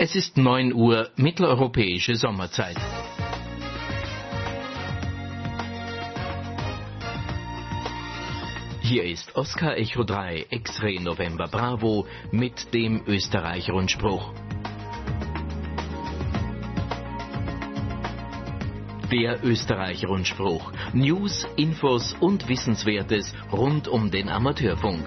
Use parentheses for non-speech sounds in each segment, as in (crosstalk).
Es ist 9 Uhr mitteleuropäische Sommerzeit. Hier ist Oscar Echo 3 X-Ray November Bravo mit dem Österreich-Rundspruch. Der Österreich-Rundspruch. News, Infos und Wissenswertes rund um den Amateurfunk.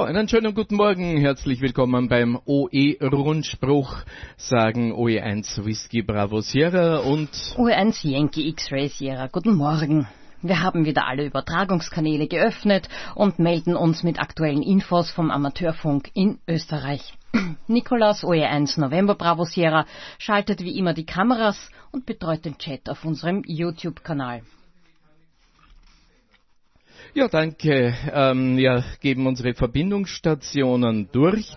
So, einen schönen guten Morgen. Herzlich willkommen beim OE-Rundspruch, sagen OE1 Whisky Bravo Sierra und OE1 Yankee X-Ray Sierra. Guten Morgen. Wir haben wieder alle Übertragungskanäle geöffnet und melden uns mit aktuellen Infos vom Amateurfunk in Österreich. (clears throat) Nikolaus OE1 November Bravo Sierra schaltet wie immer die Kameras und betreut den Chat auf unserem YouTube-Kanal. Ja, danke. Ähm, ja, geben unsere Verbindungsstationen durch.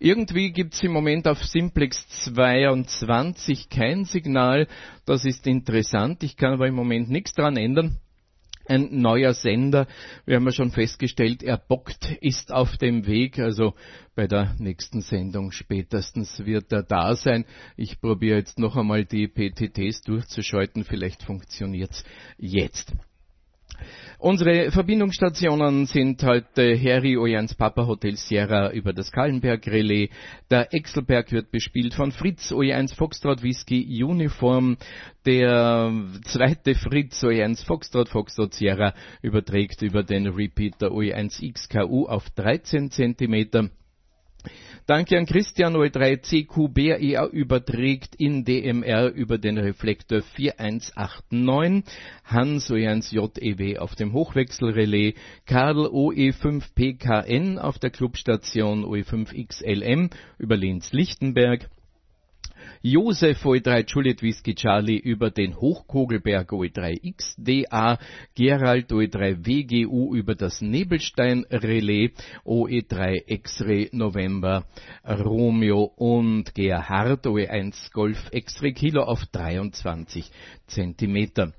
Irgendwie gibt es im Moment auf Simplex 22 kein Signal. Das ist interessant. Ich kann aber im Moment nichts dran ändern. Ein neuer Sender, wir haben ja schon festgestellt, er bockt, ist auf dem Weg, also bei der nächsten Sendung spätestens wird er da sein. Ich probiere jetzt noch einmal die PTTs durchzuschalten, vielleicht funktioniert's jetzt. Unsere Verbindungsstationen sind heute Harry Ojans Papa Hotel Sierra über das Kallenberg Relais. Der Exelberg wird bespielt von Fritz Ojans Foxtrot Whisky Uniform. Der zweite Fritz Ojans Foxtrot Foxtrot Sierra überträgt über den Repeater OE1 XKU auf 13 Zentimeter. Danke an Christian O3 CQBR überträgt in DMR über den Reflektor 4189, Hans O1 JEW auf dem Hochwechselrelais, Karl OE5 PKN auf der Clubstation OE5 XLM über Linz-Lichtenberg, Josef OE3 Juliet Whisky Charlie über den Hochkogelberg OE3 XDA, Gerald OE3 WGU über das Nebelstein Relais, OE3 X-Ray November Romeo und Gerhard OE1 Golf X-Ray Kilo auf 23 Zentimeter.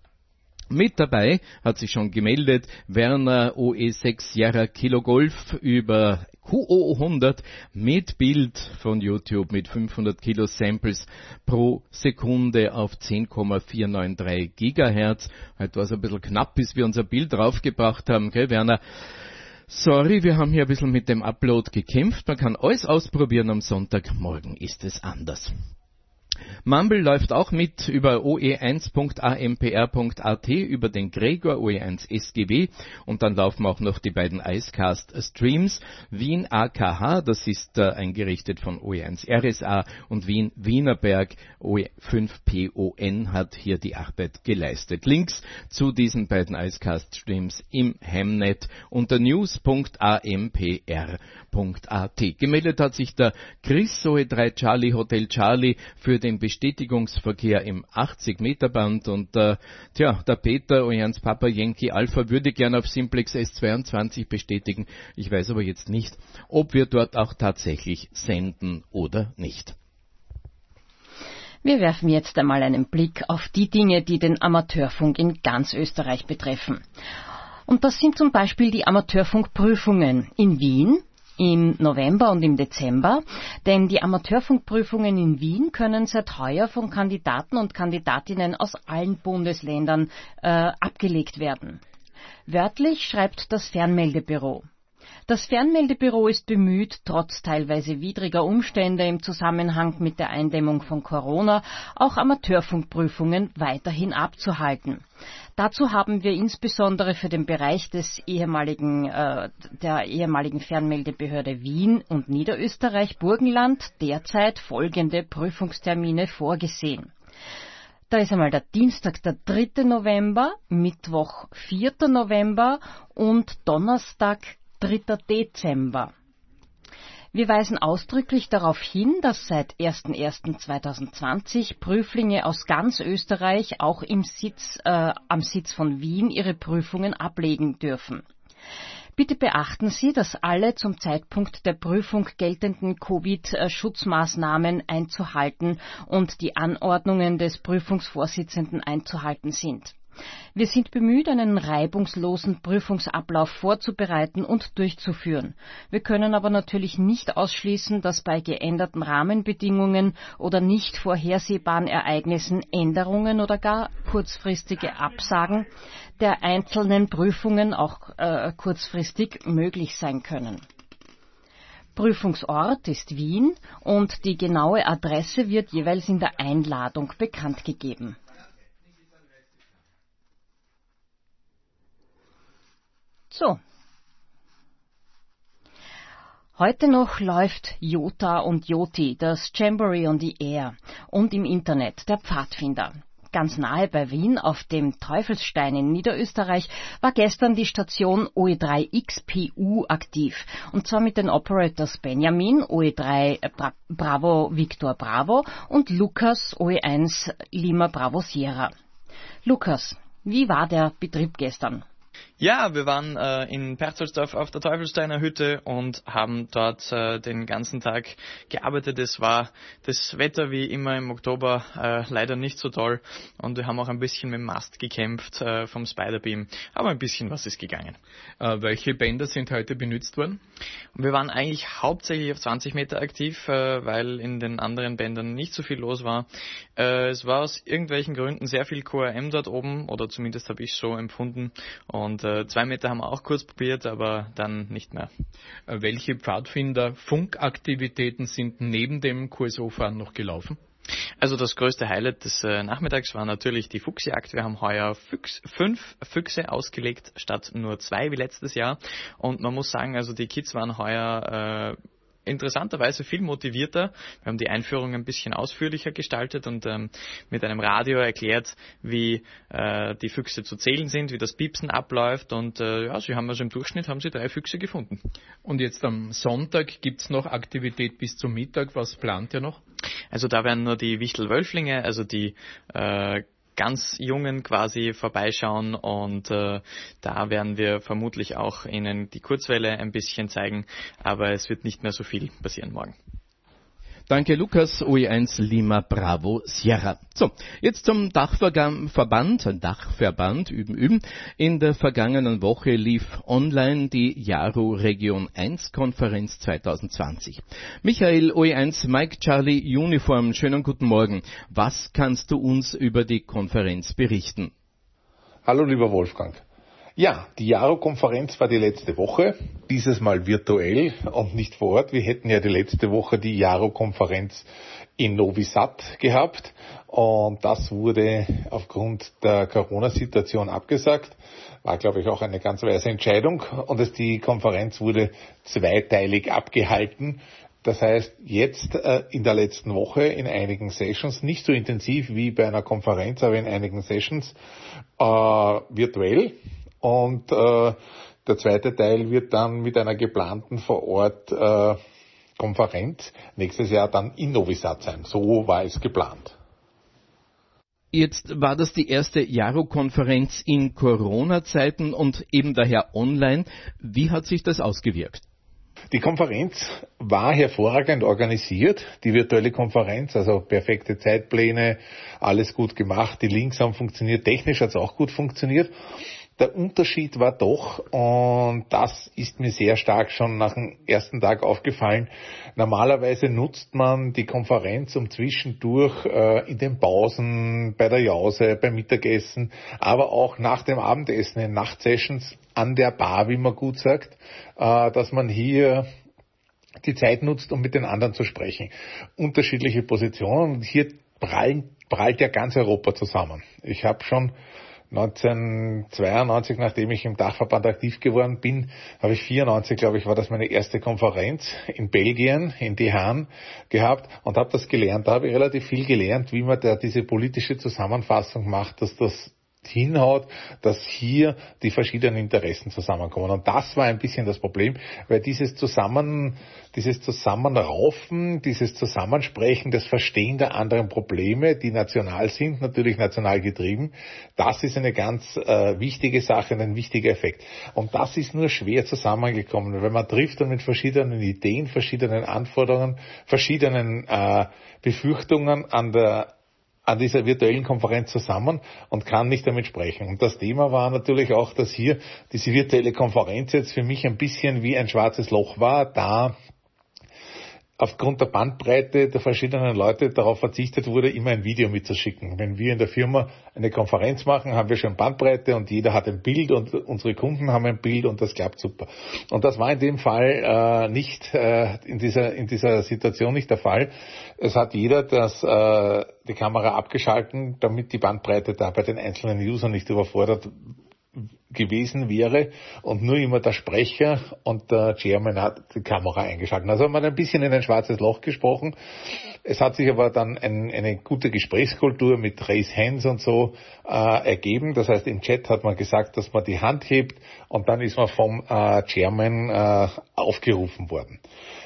Mit dabei hat sich schon gemeldet Werner OE6 Sierra Kilo Golf über QO100 mit Bild von YouTube mit 500 Kilo Samples pro Sekunde auf 10,493 Gigahertz. Heute war es ein bisschen knapp, bis wir unser Bild draufgebracht haben, gell, Werner? Sorry, wir haben hier ein bisschen mit dem Upload gekämpft. Man kann alles ausprobieren am Sonntagmorgen ist es anders. Mumble läuft auch mit über oe1.ampr.at, über den Gregor OE1 SGW und dann laufen auch noch die beiden Icecast Streams. Wien AKH, das ist äh, eingerichtet von OE1 RSA und Wien Wienerberg OE5PON hat hier die Arbeit geleistet. Links zu diesen beiden Icecast Streams im Hemnet unter news.ampr.at. Gemeldet hat sich der Chris OE3 Charlie Hotel Charlie für den Bestätigungsverkehr im 80-Meter-Band und äh, tja, der Peter und Jans Papa Yankee Alpha würde gerne auf Simplex S22 bestätigen. Ich weiß aber jetzt nicht, ob wir dort auch tatsächlich senden oder nicht. Wir werfen jetzt einmal einen Blick auf die Dinge, die den Amateurfunk in ganz Österreich betreffen. Und das sind zum Beispiel die Amateurfunkprüfungen in Wien, im November und im Dezember, denn die Amateurfunkprüfungen in Wien können seit heuer von Kandidaten und Kandidatinnen aus allen Bundesländern äh, abgelegt werden. Wörtlich schreibt das Fernmeldebüro. Das Fernmeldebüro ist bemüht, trotz teilweise widriger Umstände im Zusammenhang mit der Eindämmung von Corona auch Amateurfunkprüfungen weiterhin abzuhalten. Dazu haben wir insbesondere für den Bereich des ehemaligen, äh, der ehemaligen Fernmeldebehörde Wien und Niederösterreich Burgenland derzeit folgende Prüfungstermine vorgesehen. Da ist einmal der Dienstag, der 3. November, Mittwoch, 4. November und Donnerstag, 3. Dezember. Wir weisen ausdrücklich darauf hin, dass seit 01.01.2020 Prüflinge aus ganz Österreich auch im Sitz, äh, am Sitz von Wien ihre Prüfungen ablegen dürfen. Bitte beachten Sie, dass alle zum Zeitpunkt der Prüfung geltenden Covid-Schutzmaßnahmen einzuhalten und die Anordnungen des Prüfungsvorsitzenden einzuhalten sind. Wir sind bemüht, einen reibungslosen Prüfungsablauf vorzubereiten und durchzuführen. Wir können aber natürlich nicht ausschließen, dass bei geänderten Rahmenbedingungen oder nicht vorhersehbaren Ereignissen Änderungen oder gar kurzfristige Absagen der einzelnen Prüfungen auch äh, kurzfristig möglich sein können. Prüfungsort ist Wien und die genaue Adresse wird jeweils in der Einladung bekannt gegeben. So. Heute noch läuft Jota und Joti, das Jamboree on the Air und im Internet der Pfadfinder. Ganz nahe bei Wien auf dem Teufelsstein in Niederösterreich war gestern die Station OE3XPU aktiv. Und zwar mit den Operators Benjamin OE3 Bra Bravo Victor Bravo und Lukas OE1 Lima Bravo Sierra. Lukas, wie war der Betrieb gestern? Ja, wir waren äh, in Perchtoldsdorf auf der Teufelsteiner Hütte und haben dort äh, den ganzen Tag gearbeitet. Es war das Wetter wie immer im Oktober äh, leider nicht so toll und wir haben auch ein bisschen mit dem Mast gekämpft äh, vom Spiderbeam, aber ein bisschen was ist gegangen. Äh, welche Bänder sind heute benutzt worden? Wir waren eigentlich hauptsächlich auf 20 Meter aktiv, äh, weil in den anderen Bändern nicht so viel los war. Äh, es war aus irgendwelchen Gründen sehr viel QRM dort oben oder zumindest habe ich so empfunden und äh, zwei Meter haben wir auch kurz probiert, aber dann nicht mehr. Äh, welche Pfadfinder-Funkaktivitäten sind neben dem QSO-Fahren noch gelaufen? Also das größte Highlight des äh, Nachmittags war natürlich die Fuchsjagd. Wir haben heuer Füchs, fünf Füchse ausgelegt statt nur zwei wie letztes Jahr. Und man muss sagen, also die Kids waren heuer äh, interessanterweise viel motivierter. Wir haben die Einführung ein bisschen ausführlicher gestaltet und ähm, mit einem Radio erklärt, wie äh, die Füchse zu zählen sind, wie das Piepsen abläuft und äh, ja, sie haben also im Durchschnitt haben sie drei Füchse gefunden. Und jetzt am Sonntag gibt es noch Aktivität bis zum Mittag. Was plant ihr noch? Also da werden nur die Wichtelwölflinge, also die äh, ganz Jungen quasi vorbeischauen und äh, da werden wir vermutlich auch Ihnen die Kurzwelle ein bisschen zeigen, aber es wird nicht mehr so viel passieren morgen. Danke, Lukas, OE1 Lima Bravo Sierra. So, jetzt zum Dachverband, Dachverband, üben, üben. In der vergangenen Woche lief online die Jaro Region 1 Konferenz 2020. Michael, OE1 Mike Charlie Uniform, schönen guten Morgen. Was kannst du uns über die Konferenz berichten? Hallo, lieber Wolfgang. Ja, die Jaro-Konferenz war die letzte Woche, dieses Mal virtuell und nicht vor Ort. Wir hätten ja die letzte Woche die Jaro-Konferenz in Novi Sad gehabt und das wurde aufgrund der Corona-Situation abgesagt. War, glaube ich, auch eine ganz weise Entscheidung und die Konferenz wurde zweiteilig abgehalten. Das heißt, jetzt äh, in der letzten Woche in einigen Sessions, nicht so intensiv wie bei einer Konferenz, aber in einigen Sessions äh, virtuell und äh, der zweite Teil wird dann mit einer geplanten vor Ort äh, Konferenz nächstes Jahr dann in Novi Sad sein. So war es geplant. Jetzt war das die erste Jaro-Konferenz in Corona-Zeiten und eben daher online. Wie hat sich das ausgewirkt? Die Konferenz war hervorragend organisiert, die virtuelle Konferenz, also perfekte Zeitpläne, alles gut gemacht, die Links haben funktioniert, technisch hat es auch gut funktioniert. Der Unterschied war doch, und das ist mir sehr stark schon nach dem ersten Tag aufgefallen, normalerweise nutzt man die Konferenz, um zwischendurch äh, in den Pausen, bei der Jause, beim Mittagessen, aber auch nach dem Abendessen, in Nachtsessions an der Bar, wie man gut sagt, äh, dass man hier die Zeit nutzt, um mit den anderen zu sprechen. Unterschiedliche Positionen und hier prallen, prallt ja ganz Europa zusammen. Ich habe schon 1992, nachdem ich im Dachverband aktiv geworden bin, habe ich 94, glaube ich, war das meine erste Konferenz in Belgien, in Dehan gehabt und habe das gelernt. Da habe ich relativ viel gelernt, wie man da diese politische Zusammenfassung macht, dass das hinhaut, dass hier die verschiedenen Interessen zusammenkommen. Und das war ein bisschen das Problem, weil dieses Zusammen, dieses Zusammenraufen, dieses Zusammensprechen, das Verstehen der anderen Probleme, die national sind, natürlich national getrieben, das ist eine ganz äh, wichtige Sache ein wichtiger Effekt. Und das ist nur schwer zusammengekommen, weil man trifft dann mit verschiedenen Ideen, verschiedenen Anforderungen, verschiedenen äh, Befürchtungen an der an dieser virtuellen Konferenz zusammen und kann nicht damit sprechen. Und das Thema war natürlich auch, dass hier diese virtuelle Konferenz jetzt für mich ein bisschen wie ein schwarzes Loch war, da aufgrund der Bandbreite der verschiedenen Leute darauf verzichtet wurde, immer ein Video mitzuschicken. Wenn wir in der Firma eine Konferenz machen, haben wir schon Bandbreite und jeder hat ein Bild und unsere Kunden haben ein Bild und das klappt super. Und das war in dem Fall äh, nicht äh, in dieser in dieser Situation nicht der Fall. Es hat jeder das äh, die Kamera abgeschalten, damit die Bandbreite da bei den einzelnen Usern nicht überfordert gewesen wäre und nur immer der Sprecher und der Chairman hat die Kamera eingeschaltet. Also haben wir ein bisschen in ein schwarzes Loch gesprochen. Es hat sich aber dann ein, eine gute Gesprächskultur mit Raise Hands und so äh, ergeben. Das heißt, im Chat hat man gesagt, dass man die Hand hebt und dann ist man vom äh, Chairman äh, aufgerufen worden.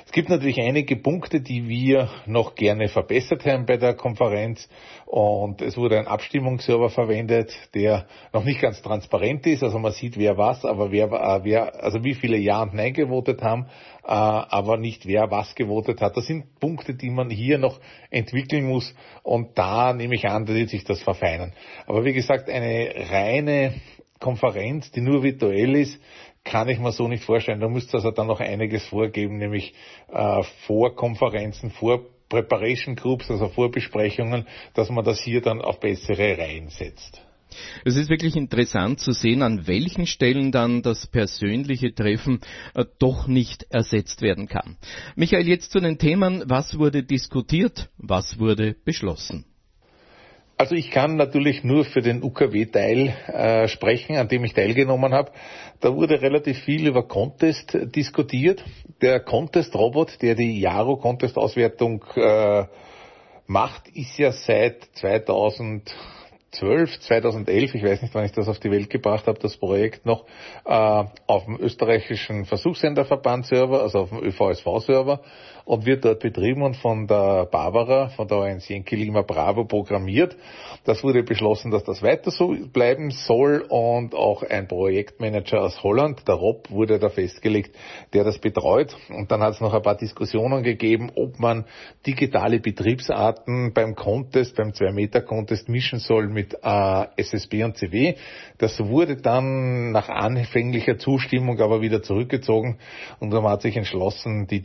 Es gibt natürlich einige Punkte, die wir noch gerne verbessert haben bei der Konferenz und es wurde ein Abstimmungsserver verwendet, der noch nicht ganz transparent ist, also man sieht wer was, aber wer, äh, wer also wie viele Ja und Nein gewotet haben, äh, aber nicht wer was gewotet hat. Das sind Punkte, die man hier noch entwickeln muss und da nehme ich an, da wird sich das verfeinern. Aber wie gesagt, eine reine Konferenz, die nur virtuell ist, kann ich mir so nicht vorstellen. Da müsste also dann noch einiges vorgeben, nämlich äh, Vorkonferenzen, vor Preparation Groups, also Vorbesprechungen, dass man das hier dann auf bessere Reihen setzt. Es ist wirklich interessant zu sehen, an welchen Stellen dann das persönliche Treffen äh, doch nicht ersetzt werden kann. Michael, jetzt zu den Themen, was wurde diskutiert, was wurde beschlossen? Also ich kann natürlich nur für den UKW-Teil äh, sprechen, an dem ich teilgenommen habe. Da wurde relativ viel über Contest diskutiert. Der Contest-Robot, der die Jaro-Contest-Auswertung äh, macht, ist ja seit 2000 2012, 2011, ich weiß nicht, wann ich das auf die Welt gebracht habe, das Projekt noch, äh, auf dem österreichischen Versuchssenderverband-Server, also auf dem ÖVSV-Server und wird dort betrieben und von der Barbara, von der ONC Yankee Lima Bravo programmiert. Das wurde beschlossen, dass das weiter so bleiben soll und auch ein Projektmanager aus Holland, der Rob, wurde da festgelegt, der das betreut. Und dann hat es noch ein paar Diskussionen gegeben, ob man digitale Betriebsarten beim Contest, beim 2-Meter-Contest mischen soll mit äh, SSB und CW. Das wurde dann nach anfänglicher Zustimmung aber wieder zurückgezogen und man hat sich entschlossen, die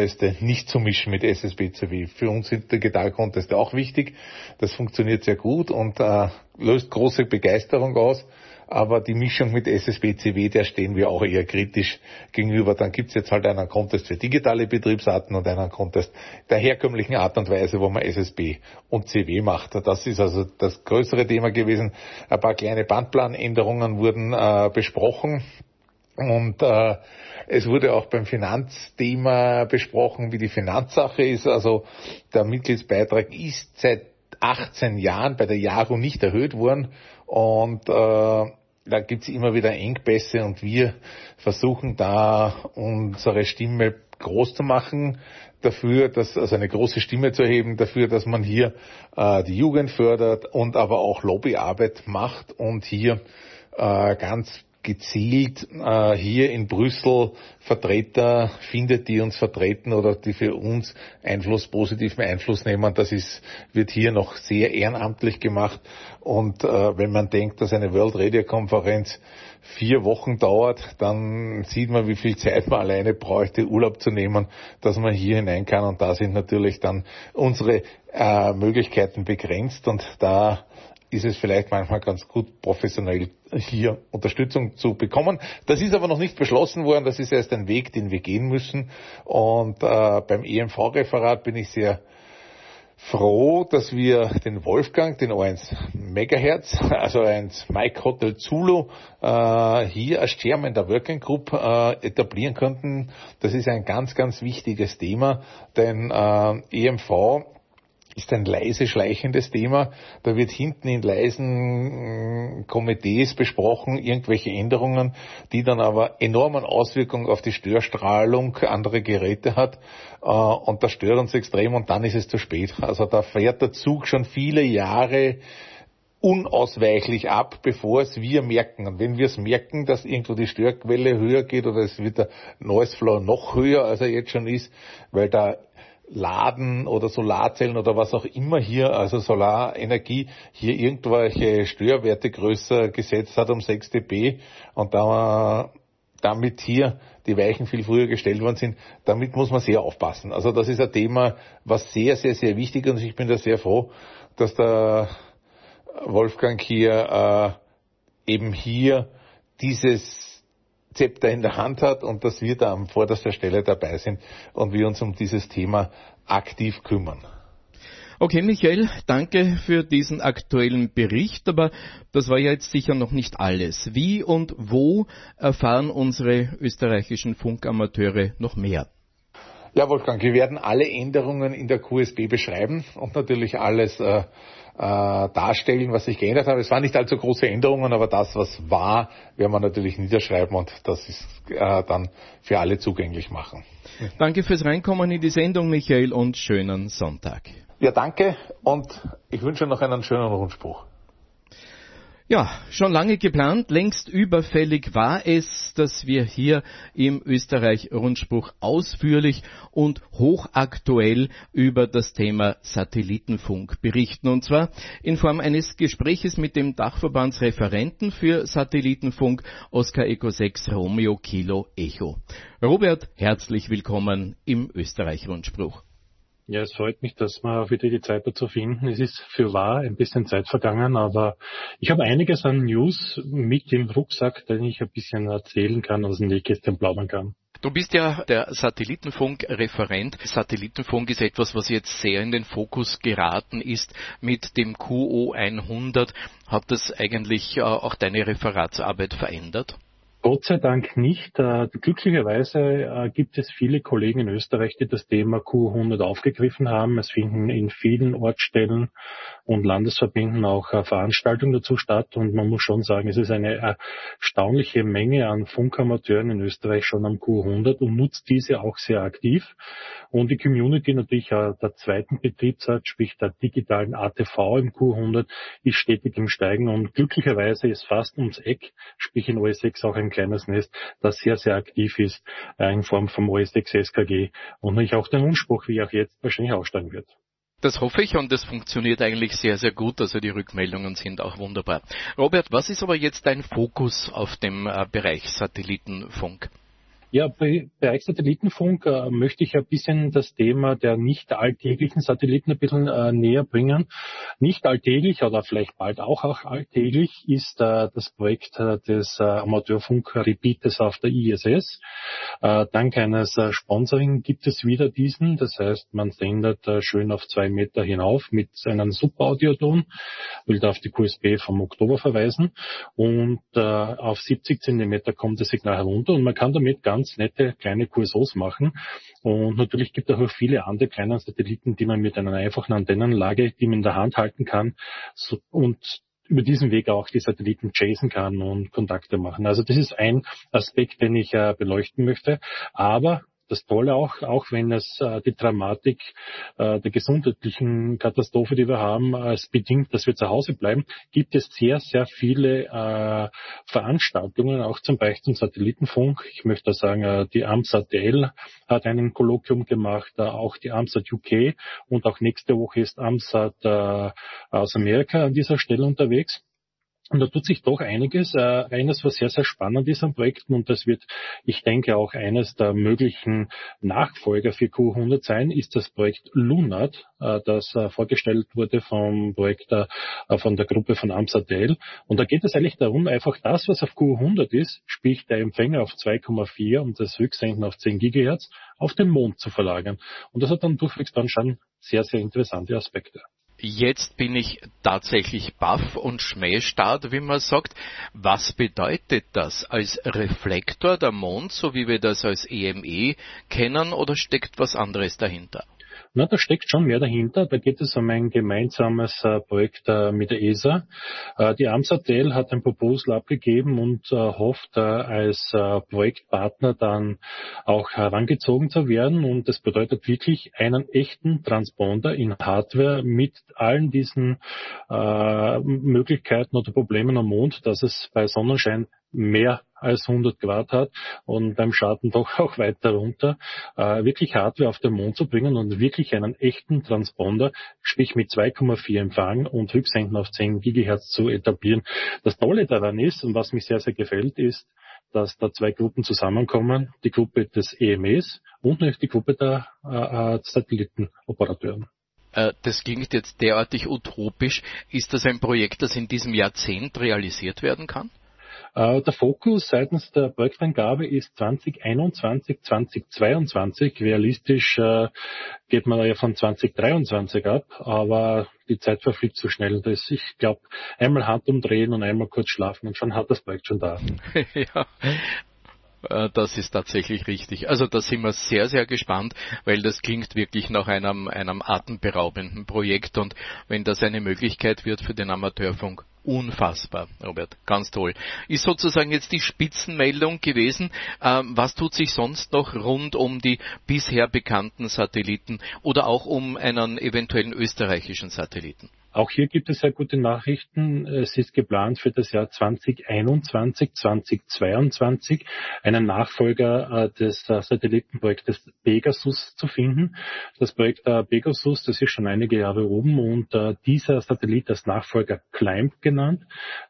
Digital-Conteste nicht zu mischen mit SSB, CW. Für uns sind Digital-Conteste auch wichtig. Das funktioniert sehr gut und äh, löst große Begeisterung aus aber die Mischung mit SSB-CW, der stehen wir auch eher kritisch gegenüber. Dann gibt's jetzt halt einen Contest für digitale Betriebsarten und einen Contest der herkömmlichen Art und Weise, wo man SSB und CW macht. Das ist also das größere Thema gewesen. Ein paar kleine Bandplanänderungen wurden äh, besprochen. Und äh, es wurde auch beim Finanzthema besprochen, wie die Finanzsache ist. Also der Mitgliedsbeitrag ist seit 18 Jahren bei der Jaro nicht erhöht worden und äh, da gibt's immer wieder Engpässe und wir versuchen da unsere Stimme groß zu machen dafür, dass also eine große Stimme zu erheben dafür, dass man hier äh, die Jugend fördert und aber auch Lobbyarbeit macht und hier äh, ganz gezielt äh, hier in Brüssel Vertreter findet, die uns vertreten oder die für uns Einfluss, positiven Einfluss nehmen. Das ist, wird hier noch sehr ehrenamtlich gemacht. Und äh, wenn man denkt, dass eine World Radio Konferenz vier Wochen dauert, dann sieht man, wie viel Zeit man alleine bräuchte, Urlaub zu nehmen, dass man hier hinein kann. Und da sind natürlich dann unsere äh, Möglichkeiten begrenzt. Und da ist es vielleicht manchmal ganz gut, professionell hier Unterstützung zu bekommen. Das ist aber noch nicht beschlossen worden. Das ist erst ein Weg, den wir gehen müssen. Und äh, beim EMV-Referat bin ich sehr froh, dass wir den Wolfgang, den O1 Megahertz, (laughs) also ein Mike Hotel Zulu, äh, hier als Chairman der Working Group äh, etablieren konnten. Das ist ein ganz, ganz wichtiges Thema, denn äh, EMV ist ein leise schleichendes Thema. Da wird hinten in leisen Komitees besprochen, irgendwelche Änderungen, die dann aber enormen Auswirkungen auf die Störstrahlung anderer Geräte hat. Äh, und das stört uns extrem und dann ist es zu spät. Also da fährt der Zug schon viele Jahre unausweichlich ab, bevor es wir merken. Und wenn wir es merken, dass irgendwo die Störquelle höher geht oder es wird der Noise Flow noch höher, als er jetzt schon ist, weil da Laden oder Solarzellen oder was auch immer hier, also Solarenergie, hier irgendwelche Störwerte größer gesetzt hat um 6 dB und da damit hier die Weichen viel früher gestellt worden sind, damit muss man sehr aufpassen. Also das ist ein Thema, was sehr, sehr, sehr wichtig ist und ich bin da sehr froh, dass der Wolfgang hier äh, eben hier dieses Zepter in der Hand hat und dass wir da an vorderster Stelle dabei sind und wir uns um dieses Thema aktiv kümmern. Okay, Michael, danke für diesen aktuellen Bericht, aber das war ja jetzt sicher noch nicht alles. Wie und wo erfahren unsere österreichischen Funkamateure noch mehr? Ja, Wolfgang, wir werden alle Änderungen in der QSB beschreiben und natürlich alles äh, äh, darstellen, was sich geändert hat. Es waren nicht allzu große Änderungen, aber das, was war, werden wir natürlich niederschreiben und das ist äh, dann für alle zugänglich machen. Danke fürs Reinkommen in die Sendung, Michael, und schönen Sonntag. Ja, danke und ich wünsche noch einen schönen Rundspruch. Ja, schon lange geplant, längst überfällig war es, dass wir hier im Österreich-Rundspruch ausführlich und hochaktuell über das Thema Satellitenfunk berichten. Und zwar in Form eines Gespräches mit dem Dachverbandsreferenten für Satellitenfunk Oscar Eco 6 Romeo Kilo Echo. Robert, herzlich willkommen im Österreich-Rundspruch. Ja, es freut mich, dass wir wieder die Zeit dazu finden. Es ist für wahr ein bisschen Zeit vergangen, aber ich habe einiges an News mit dem Rucksack, den ich ein bisschen erzählen kann, aus dem Nähkästchen plaudern kann. Du bist ja der Satellitenfunk-Referent. Satellitenfunk ist etwas, was jetzt sehr in den Fokus geraten ist mit dem QO 100. Hat das eigentlich äh, auch deine Referatsarbeit verändert? Gott sei Dank nicht. Äh, glücklicherweise äh, gibt es viele Kollegen in Österreich, die das Thema Q100 aufgegriffen haben. Es finden in vielen Ortsstellen und Landesverbänden auch äh, Veranstaltungen dazu statt. Und man muss schon sagen, es ist eine erstaunliche Menge an Funkamateuren in Österreich schon am Q100 und nutzt diese auch sehr aktiv. Und die Community natürlich der zweiten Betriebsart, sprich der digitalen ATV im Q100, ist stetig im Steigen. Und glücklicherweise ist fast ums Eck, sprich in OS6 auch ein ein kleines Nest, das sehr, sehr aktiv ist äh, in Form vom OS6 SKG und nicht auch den Unspruch, wie auch jetzt wahrscheinlich aussteigen wird. Das hoffe ich und das funktioniert eigentlich sehr, sehr gut. Also die Rückmeldungen sind auch wunderbar. Robert, was ist aber jetzt dein Fokus auf dem äh, Bereich Satellitenfunk? Ja, bei Bereich Satellitenfunk äh, möchte ich ein bisschen das Thema der nicht alltäglichen Satelliten ein bisschen äh, näher bringen. Nicht alltäglich oder vielleicht bald auch, auch alltäglich ist äh, das Projekt äh, des äh, Amateurfunk-Repeaters auf der ISS. Äh, dank eines Sponsoring gibt es wieder diesen. Das heißt, man sendet schön auf zwei Meter hinauf mit seinem Subaudioton, will da auf die QSB vom Oktober verweisen und auf 70 Zentimeter kommt das Signal herunter und man kann damit ganz ganz nette kleine QSOs machen. Und natürlich gibt es auch viele andere kleine Satelliten, die man mit einer einfachen Antennenanlage, die man in der Hand halten kann so, und über diesen Weg auch die Satelliten chasen kann und Kontakte machen. Also das ist ein Aspekt, den ich äh, beleuchten möchte. Aber das Tolle auch, auch wenn es äh, die Dramatik äh, der gesundheitlichen Katastrophe, die wir haben, als bedingt, dass wir zu Hause bleiben, gibt es sehr, sehr viele äh, Veranstaltungen, auch zum Beispiel zum Satellitenfunk. Ich möchte sagen, äh, die AMSAT DL hat einen Kolloquium gemacht, äh, auch die AMSAT UK und auch nächste Woche ist AMSAT äh, aus Amerika an dieser Stelle unterwegs. Und da tut sich doch einiges. Äh, eines, was sehr, sehr spannend ist am Projekt, und das wird, ich denke, auch eines der möglichen Nachfolger für Q100 sein, ist das Projekt Lunat, äh, das äh, vorgestellt wurde vom Projekt von der Gruppe von Amsadel. Und da geht es eigentlich darum, einfach das, was auf Q100 ist, sprich der Empfänger auf 2,4 und das Rücksenden auf 10 Gigahertz, auf den Mond zu verlagern. Und das hat dann durchwegs dann schon sehr, sehr interessante Aspekte. Jetzt bin ich tatsächlich baff und schmähstart, wie man sagt. Was bedeutet das? Als Reflektor der Mond, so wie wir das als EME e kennen, oder steckt was anderes dahinter? Na, da steckt schon mehr dahinter. Da geht es um ein gemeinsames äh, Projekt äh, mit der ESA. Äh, die AMSATEL hat ein Proposal abgegeben und äh, hofft, äh, als äh, Projektpartner dann auch herangezogen zu werden. Und das bedeutet wirklich einen echten Transponder in Hardware mit allen diesen Möglichkeiten oder Problemen am Mond, dass es bei Sonnenschein mehr als 100 Grad hat und beim Schaden doch auch weiter runter, äh, wirklich Hardware auf den Mond zu bringen und wirklich einen echten Transponder, sprich mit 2,4 Empfang und Höchstsenden auf 10 Gigahertz zu etablieren. Das Tolle daran ist und was mich sehr, sehr gefällt, ist, dass da zwei Gruppen zusammenkommen, die Gruppe des EMEs und die Gruppe der äh, äh, Satellitenoperateuren. Äh, das klingt jetzt derartig utopisch. Ist das ein Projekt, das in diesem Jahrzehnt realisiert werden kann? Äh, der Fokus seitens der Projektangabe ist 2021, 2022. Realistisch äh, geht man ja von 2023 ab, aber die Zeit verfliegt so schnell. Dass ich glaube, einmal Hand umdrehen und einmal kurz schlafen und schon hat das Projekt schon da. (laughs) ja. Äh, das ist tatsächlich richtig. Also da sind wir sehr, sehr gespannt, weil das klingt wirklich nach einem, einem atemberaubenden Projekt und wenn das eine Möglichkeit wird für den Amateurfunk, unfassbar, Robert. Ganz toll. Ist sozusagen jetzt die Spitzenmeldung gewesen. Ähm, was tut sich sonst noch rund um die bisher bekannten Satelliten oder auch um einen eventuellen österreichischen Satelliten? Auch hier gibt es sehr gute Nachrichten. Es ist geplant für das Jahr 2021, 2022 einen Nachfolger äh, des äh, Satellitenprojektes Pegasus zu finden. Das Projekt äh, Pegasus, das ist schon einige Jahre oben und dieser Satellit als Nachfolger Climb genannt,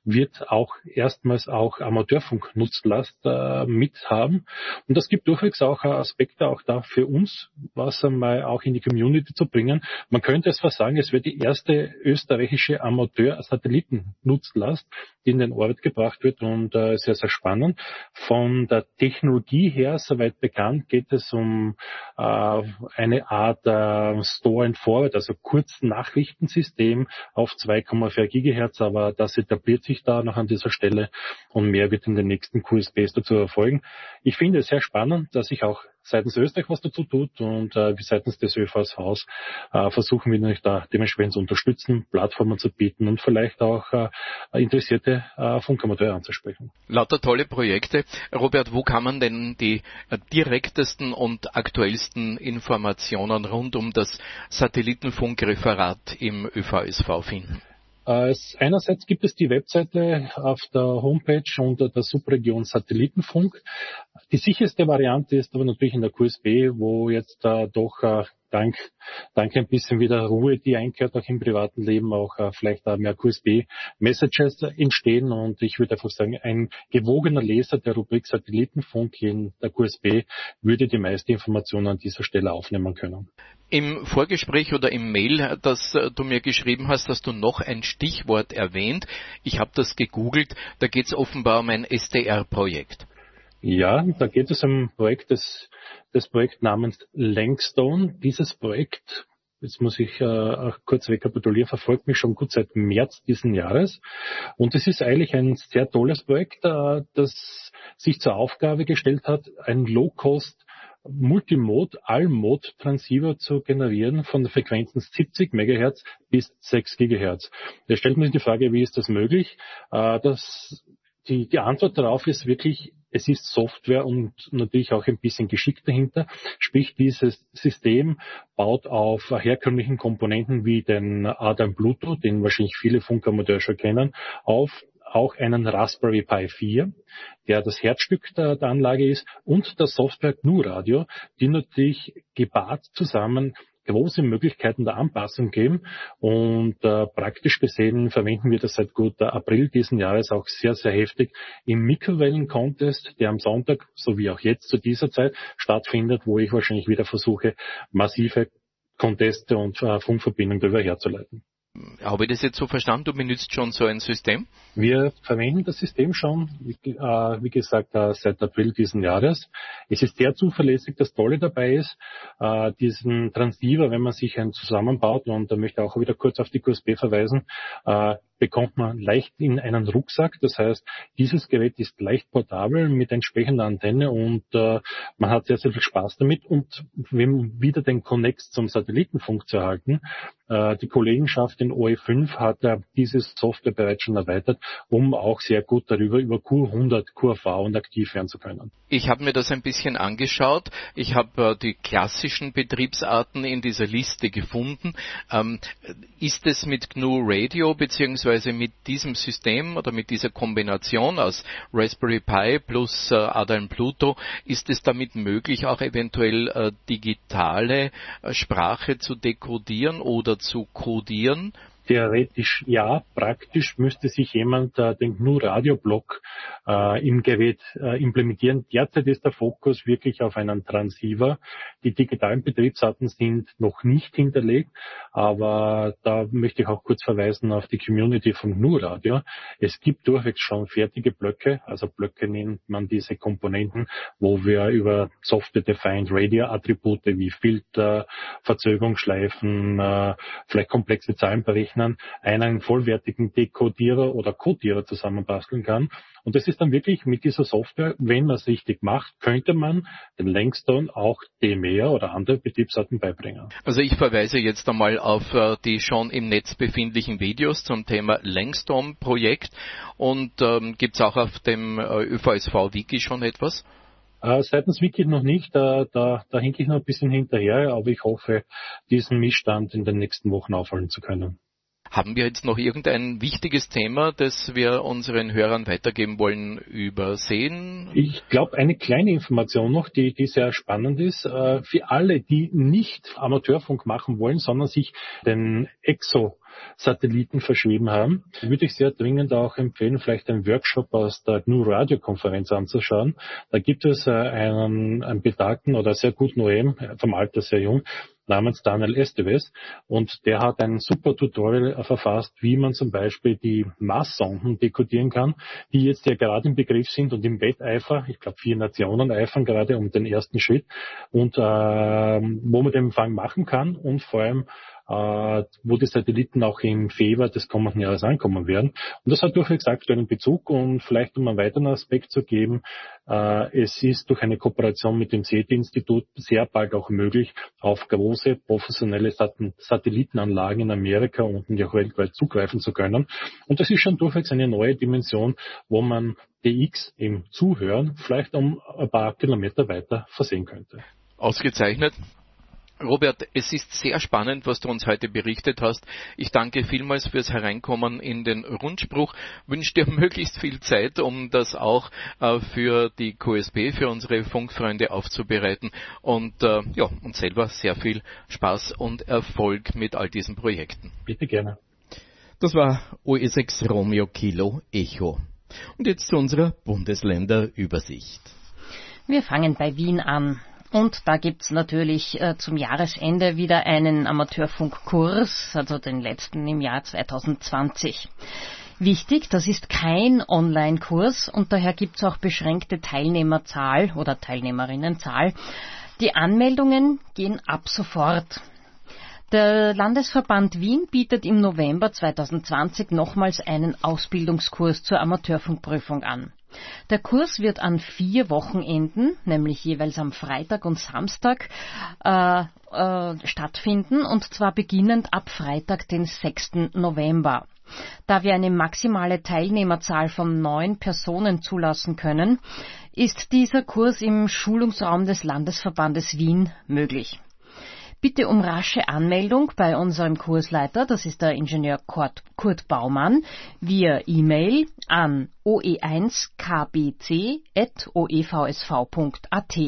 wird auch erstmals auch Amateurfunk-Nutzlast mithaben. Und das gibt durchwegs auch Aspekte auch da für uns, was einmal auch in die Community zu bringen. Man könnte es fast sagen, es wird die erste österreichische Amateur-Satelliten-Nutzlast, die in den Orbit gebracht wird und äh, sehr, sehr spannend. Von der Technologie her, soweit bekannt, geht es um äh, eine Art äh, Store and Forward, also Kurznachrichtensystem auf 2,4 Gigahertz, aber das etabliert sich da noch an dieser Stelle und mehr wird in den nächsten QSBs dazu erfolgen. Ich finde es sehr spannend, dass sich auch seitens Österreich was dazu tut und äh, seitens des ÖVSVs äh, versuchen wir natürlich da dementsprechend zu unterstützen, Plattformen zu bieten und vielleicht auch äh, interessierte äh, Funkamateure anzusprechen. Lauter tolle Projekte. Robert, wo kann man denn die äh, direktesten und aktuellsten Informationen rund um das Satellitenfunkreferat im ÖVSV finden? Äh, einerseits gibt es die Webseite auf der Homepage unter der Subregion Satellitenfunk. Die sicherste Variante ist aber natürlich in der QSB, wo jetzt äh, doch äh, dank, dank ein bisschen wieder Ruhe, die einkehrt auch im privaten Leben, auch äh, vielleicht auch mehr QSB-Messages entstehen. Und ich würde einfach sagen, ein gewogener Leser der Rubrik Satellitenfunk in der QSB würde die meiste Information an dieser Stelle aufnehmen können. Im Vorgespräch oder im Mail, das äh, du mir geschrieben hast, hast du noch ein Stichwort erwähnt. Ich habe das gegoogelt. Da geht es offenbar um ein SDR-Projekt. Ja, da geht es um Projekt, das, das Projekt namens Langstone. Dieses Projekt, jetzt muss ich äh, auch kurz rekapitulieren, verfolgt mich schon gut seit März diesen Jahres. Und es ist eigentlich ein sehr tolles Projekt, äh, das sich zur Aufgabe gestellt hat, ein Low-Cost Multimode, All-Mode Transceiver zu generieren von der Frequenzen 70 MHz bis 6 GHz. Da stellt man sich die Frage, wie ist das möglich? Äh, das, die, die Antwort darauf ist wirklich es ist Software und natürlich auch ein bisschen Geschick dahinter. Sprich, dieses System baut auf herkömmlichen Komponenten wie den Adam Bluetooth, den wahrscheinlich viele Funkamateure schon kennen, auf auch einen Raspberry Pi 4, der das Herzstück der, der Anlage ist, und das Software GNU Radio, die natürlich gepaart zusammen große Möglichkeiten der Anpassung geben. Und äh, praktisch gesehen verwenden wir das seit gut April diesen Jahres auch sehr, sehr heftig im Mikrowellen-Contest, der am Sonntag, so wie auch jetzt zu dieser Zeit, stattfindet, wo ich wahrscheinlich wieder versuche, massive Conteste und äh, Funkverbindungen darüber herzuleiten. Habe ich das jetzt so verstanden? Du benutzt schon so ein System? Wir verwenden das System schon, wie, äh, gesagt, äh, seit April diesen Jahres. Es ist sehr zuverlässig. Das Tolle dabei ist, äh, diesen Transceiver, wenn man sich einen zusammenbaut, und da möchte ich auch wieder kurz auf die QSB verweisen, bekommt man leicht in einen Rucksack. Das heißt, dieses Gerät ist leicht portabel mit entsprechender Antenne und äh, man hat sehr, sehr viel Spaß damit. Und wenn wieder den Connect zum Satellitenfunk zu erhalten, äh, die Kollegenschaft in OE5 hat äh, diese Software bereits schon erweitert, um auch sehr gut darüber über Q100, QRV und aktiv werden zu können. Ich habe mir das ein bisschen angeschaut. Ich habe äh, die klassischen Betriebsarten in dieser Liste gefunden. Ähm, ist es mit GNU Radio beziehungsweise mit diesem System oder mit dieser Kombination aus Raspberry Pi plus äh, Adalm Pluto, ist es damit möglich, auch eventuell äh, digitale äh, Sprache zu dekodieren oder zu codieren? Theoretisch ja, praktisch müsste sich jemand äh, den GNU-Radio-Block äh, im Gerät äh, implementieren. Derzeit ist der Fokus wirklich auf einen Transceiver. Die digitalen Betriebsarten sind noch nicht hinterlegt, aber da möchte ich auch kurz verweisen auf die Community von GNU-Radio. Es gibt durchwegs schon fertige Blöcke, also Blöcke nennt man diese Komponenten, wo wir über Software-Defined Radio-Attribute wie Filter, Verzögerungsschleifen, äh, vielleicht komplexe Zahlen berechnen Rechnern einen vollwertigen Dekodierer oder Codierer zusammenbasteln kann. Und das ist dann wirklich mit dieser Software, wenn man es richtig macht, könnte man den Langston auch DMR oder andere Betriebsarten beibringen. Also ich verweise jetzt einmal auf äh, die schon im Netz befindlichen Videos zum Thema Langston-Projekt und ähm, gibt es auch auf dem äh, ÖVSV-Wiki schon etwas? Äh, seitens Wiki noch nicht, da, da, da hinke ich noch ein bisschen hinterher, aber ich hoffe, diesen Missstand in den nächsten Wochen aufholen zu können. Haben wir jetzt noch irgendein wichtiges Thema, das wir unseren Hörern weitergeben wollen, übersehen? Ich glaube, eine kleine Information noch, die, die sehr spannend ist. Äh, für alle, die nicht Amateurfunk machen wollen, sondern sich den EXO Satelliten verschrieben haben, würde ich sehr dringend auch empfehlen, vielleicht einen Workshop aus der GNU Radio Konferenz anzuschauen. Da gibt es äh, einen, einen betagten oder sehr guten OM, vom Alter sehr jung, namens Daniel Esteves und der hat ein super Tutorial verfasst, wie man zum Beispiel die Marssonden dekodieren kann, die jetzt ja gerade im Begriff sind und im Wetteifer, ich glaube vier Nationen eifern gerade um den ersten Schritt. Und äh, wo man den Empfang machen kann und vor allem äh, wo die Satelliten auch im Februar des kommenden Jahres ankommen werden. Und das hat durchaus aktuellen Bezug und vielleicht um einen weiteren Aspekt zu geben, äh, es ist durch eine Kooperation mit dem SETI-Institut sehr bald auch möglich, auf große professionelle Satellitenanlagen in Amerika und auch weltweit zugreifen zu können. Und das ist schon durchaus eine neue Dimension, wo man DX im Zuhören vielleicht um ein paar Kilometer weiter versehen könnte. Ausgezeichnet. Robert, es ist sehr spannend, was du uns heute berichtet hast. Ich danke vielmals fürs Hereinkommen in den Rundspruch, wünsche dir (laughs) möglichst viel Zeit, um das auch äh, für die QSB, für unsere Funkfreunde aufzubereiten und äh, ja, und selber sehr viel Spaß und Erfolg mit all diesen Projekten. Bitte gerne. Das war OE6 Romeo Kilo Echo. Und jetzt zu unserer Bundesländerübersicht. Wir fangen bei Wien an. Und da gibt's natürlich äh, zum Jahresende wieder einen Amateurfunkkurs, also den letzten im Jahr 2020. Wichtig, das ist kein Online-Kurs und daher gibt's auch beschränkte Teilnehmerzahl oder Teilnehmerinnenzahl. Die Anmeldungen gehen ab sofort. Der Landesverband Wien bietet im November 2020 nochmals einen Ausbildungskurs zur Amateurfunkprüfung an. Der Kurs wird an vier Wochenenden, nämlich jeweils am Freitag und Samstag, äh, äh, stattfinden und zwar beginnend ab Freitag, den 6. November. Da wir eine maximale Teilnehmerzahl von neun Personen zulassen können, ist dieser Kurs im Schulungsraum des Landesverbandes Wien möglich. Bitte um rasche Anmeldung bei unserem Kursleiter, das ist der Ingenieur Kurt, Kurt Baumann, via E-Mail an oe1kbc.oevsv.at.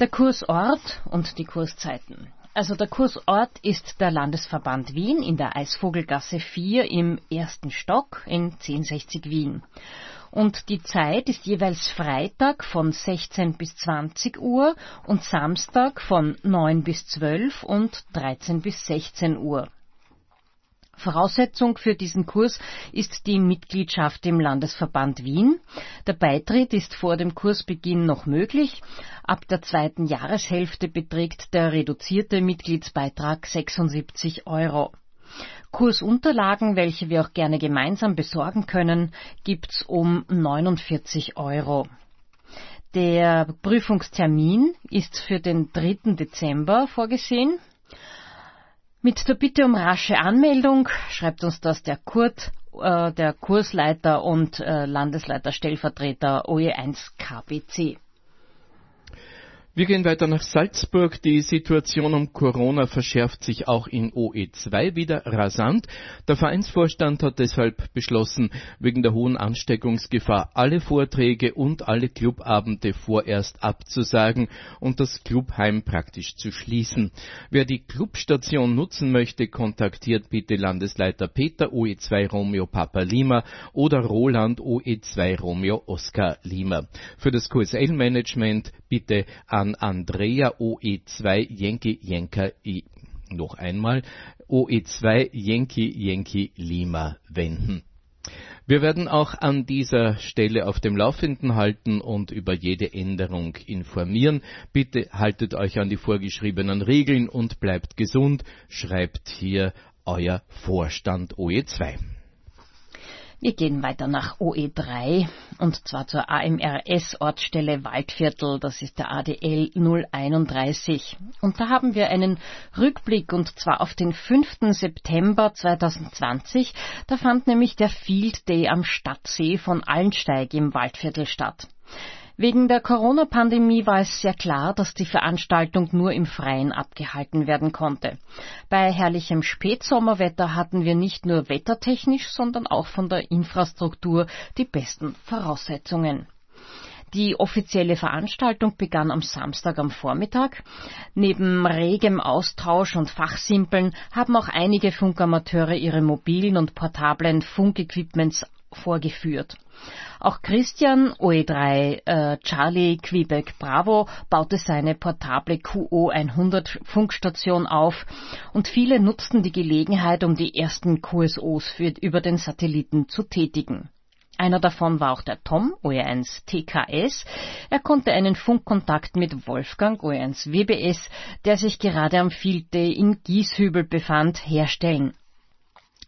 Der Kursort und die Kurszeiten. Also der Kursort ist der Landesverband Wien in der Eisvogelgasse 4 im ersten Stock in 1060 Wien und die Zeit ist jeweils Freitag von 16 bis 20 Uhr und Samstag von 9 bis 12 und 13 bis 16 Uhr. Voraussetzung für diesen Kurs ist die Mitgliedschaft im Landesverband Wien. Der Beitritt ist vor dem Kursbeginn noch möglich. Ab der zweiten Jahreshälfte beträgt der reduzierte Mitgliedsbeitrag 76 Euro. Kursunterlagen, welche wir auch gerne gemeinsam besorgen können, gibt's um 49 Euro. Der Prüfungstermin ist für den 3. Dezember vorgesehen. Mit der Bitte um rasche Anmeldung schreibt uns das der Kurt, äh, der Kursleiter und äh, Landesleiter Stellvertreter OE1 KBC. Wir gehen weiter nach Salzburg. Die Situation um Corona verschärft sich auch in OE2 wieder rasant. Der Vereinsvorstand hat deshalb beschlossen, wegen der hohen Ansteckungsgefahr alle Vorträge und alle Clubabende vorerst abzusagen und das Clubheim praktisch zu schließen. Wer die Clubstation nutzen möchte, kontaktiert bitte Landesleiter Peter OE2 Romeo Papa Lima oder Roland OE2 Romeo Oscar Lima. Für das QSL-Management bitte an Andrea OE2 Yankee Yenka I noch einmal OE2 Yankee Yankee Lima wenden. Wir werden auch an dieser Stelle auf dem Laufenden halten und über jede Änderung informieren. Bitte haltet euch an die vorgeschriebenen Regeln und bleibt gesund. Schreibt hier euer Vorstand OE2. Wir gehen weiter nach OE3 und zwar zur AMRS-Ortsstelle Waldviertel, das ist der ADL 031. Und da haben wir einen Rückblick und zwar auf den 5. September 2020. Da fand nämlich der Field Day am Stadtsee von Allensteig im Waldviertel statt. Wegen der Corona-Pandemie war es sehr klar, dass die Veranstaltung nur im Freien abgehalten werden konnte. Bei herrlichem Spätsommerwetter hatten wir nicht nur wettertechnisch, sondern auch von der Infrastruktur die besten Voraussetzungen. Die offizielle Veranstaltung begann am Samstag am Vormittag. Neben regem Austausch und Fachsimpeln haben auch einige Funkamateure ihre mobilen und portablen Funkequipments vorgeführt. Auch Christian OE3 äh, Charlie Quebec Bravo baute seine portable QO 100 Funkstation auf und viele nutzten die Gelegenheit, um die ersten QSOs für, über den Satelliten zu tätigen. Einer davon war auch der Tom, OE1 TKS. Er konnte einen Funkkontakt mit Wolfgang, OE1 WBS, der sich gerade am Field Day in Gieshübel befand, herstellen.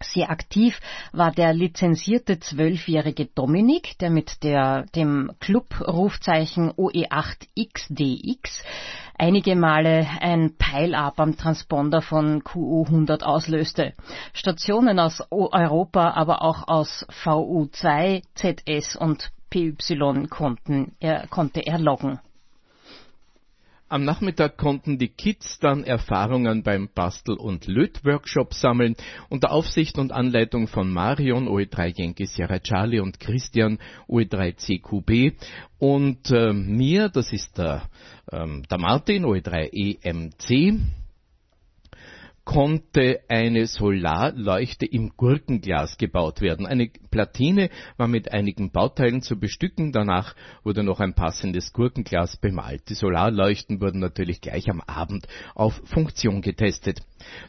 Sehr aktiv war der lizenzierte zwölfjährige Dominik, der mit der, dem Club-Rufzeichen OE8XDX einige Male ein Pile-Up am Transponder von QU100 auslöste. Stationen aus Europa, aber auch aus VU2, ZS und PY konnten, er, konnte er loggen. Am Nachmittag konnten die Kids dann Erfahrungen beim Bastel- und Lötworkshop sammeln unter Aufsicht und Anleitung von Marion OE3 Yankee Sierra Charlie und Christian OE3 CQB und äh, mir, das ist der, ähm, der Martin OE3 EMC konnte eine Solarleuchte im Gurkenglas gebaut werden. Eine Platine war mit einigen Bauteilen zu bestücken. Danach wurde noch ein passendes Gurkenglas bemalt. Die Solarleuchten wurden natürlich gleich am Abend auf Funktion getestet.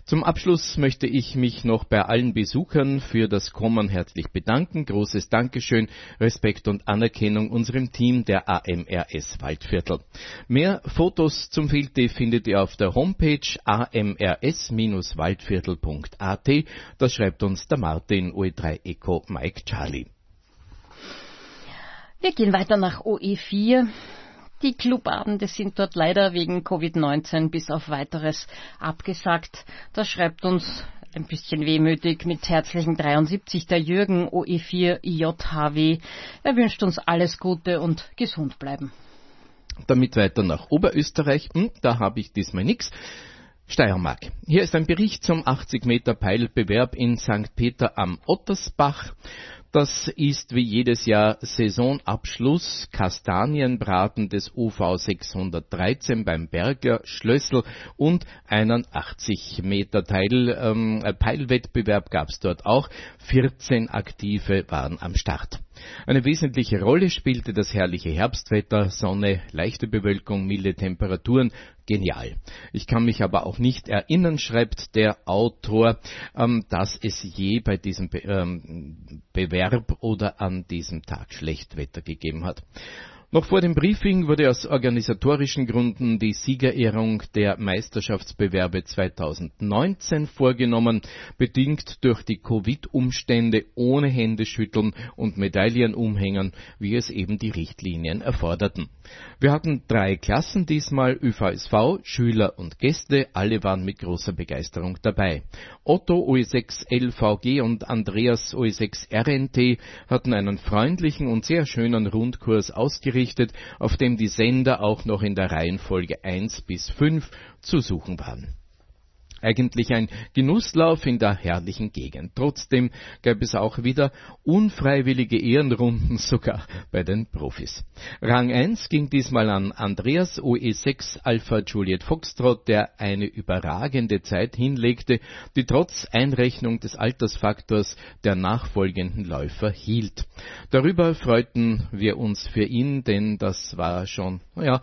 Zum Abschluss möchte ich mich noch bei allen Besuchern für das Kommen herzlich bedanken. Großes Dankeschön, Respekt und Anerkennung unserem Team der AMRS Waldviertel. Mehr Fotos zum Filte findet ihr auf der Homepage amrs-waldviertel.at. Das schreibt uns der Martin OE3 Eco Mike Charlie. Wir gehen weiter nach OE4. Die Clubabende sind dort leider wegen Covid-19 bis auf weiteres abgesagt. Das schreibt uns ein bisschen wehmütig mit herzlichen 73 der Jürgen OE4 JHW. Er wünscht uns alles Gute und gesund bleiben. Damit weiter nach Oberösterreich. Hm, da habe ich diesmal nichts. Steiermark. Hier ist ein Bericht zum 80 Meter Peilbewerb in St. Peter am Ottersbach. Das ist wie jedes Jahr Saisonabschluss Kastanienbraten des UV 613 beim Berger Schlössel und einen 80 Meter Teil, ähm, Peilwettbewerb gab es dort auch. 14 Aktive waren am Start. Eine wesentliche Rolle spielte das herrliche Herbstwetter, Sonne, leichte Bewölkung, milde Temperaturen, genial. Ich kann mich aber auch nicht erinnern, schreibt der Autor, ähm, dass es je bei diesem Be ähm, Bewerb oder an diesem Tag Schlechtwetter gegeben hat. Noch vor dem Briefing wurde aus organisatorischen Gründen die Siegerehrung der Meisterschaftsbewerbe 2019 vorgenommen, bedingt durch die Covid-Umstände ohne Händeschütteln und Medaillen umhängen, wie es eben die Richtlinien erforderten. Wir hatten drei Klassen diesmal, ÖVSV, Schüler und Gäste, alle waren mit großer Begeisterung dabei. Otto OE6 LVG und Andreas OE6 RNT hatten einen freundlichen und sehr schönen Rundkurs ausgerichtet, eingerichtet, auf dem die Sender auch noch in der Reihenfolge 1 bis 5 zu suchen waren. Eigentlich ein Genusslauf in der herrlichen Gegend. Trotzdem gab es auch wieder unfreiwillige Ehrenrunden sogar bei den Profis. Rang 1 ging diesmal an Andreas OE6 Alpha Juliet Foxtrot, der eine überragende Zeit hinlegte, die trotz Einrechnung des Altersfaktors der nachfolgenden Läufer hielt. Darüber freuten wir uns für ihn, denn das war schon, naja,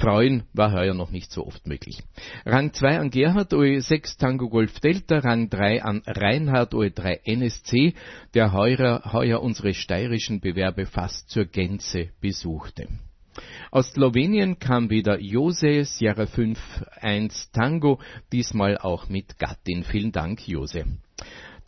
Freuen war heuer noch nicht so oft möglich. Rang 2 an Gerhard OE6 6 Tango Golf Delta, Rang 3 an Reinhard OE3 NSC, der heuer, heuer unsere steirischen Bewerbe fast zur Gänze besuchte. Aus Slowenien kam wieder Jose Sierra 5 1 Tango, diesmal auch mit Gattin. Vielen Dank, Jose.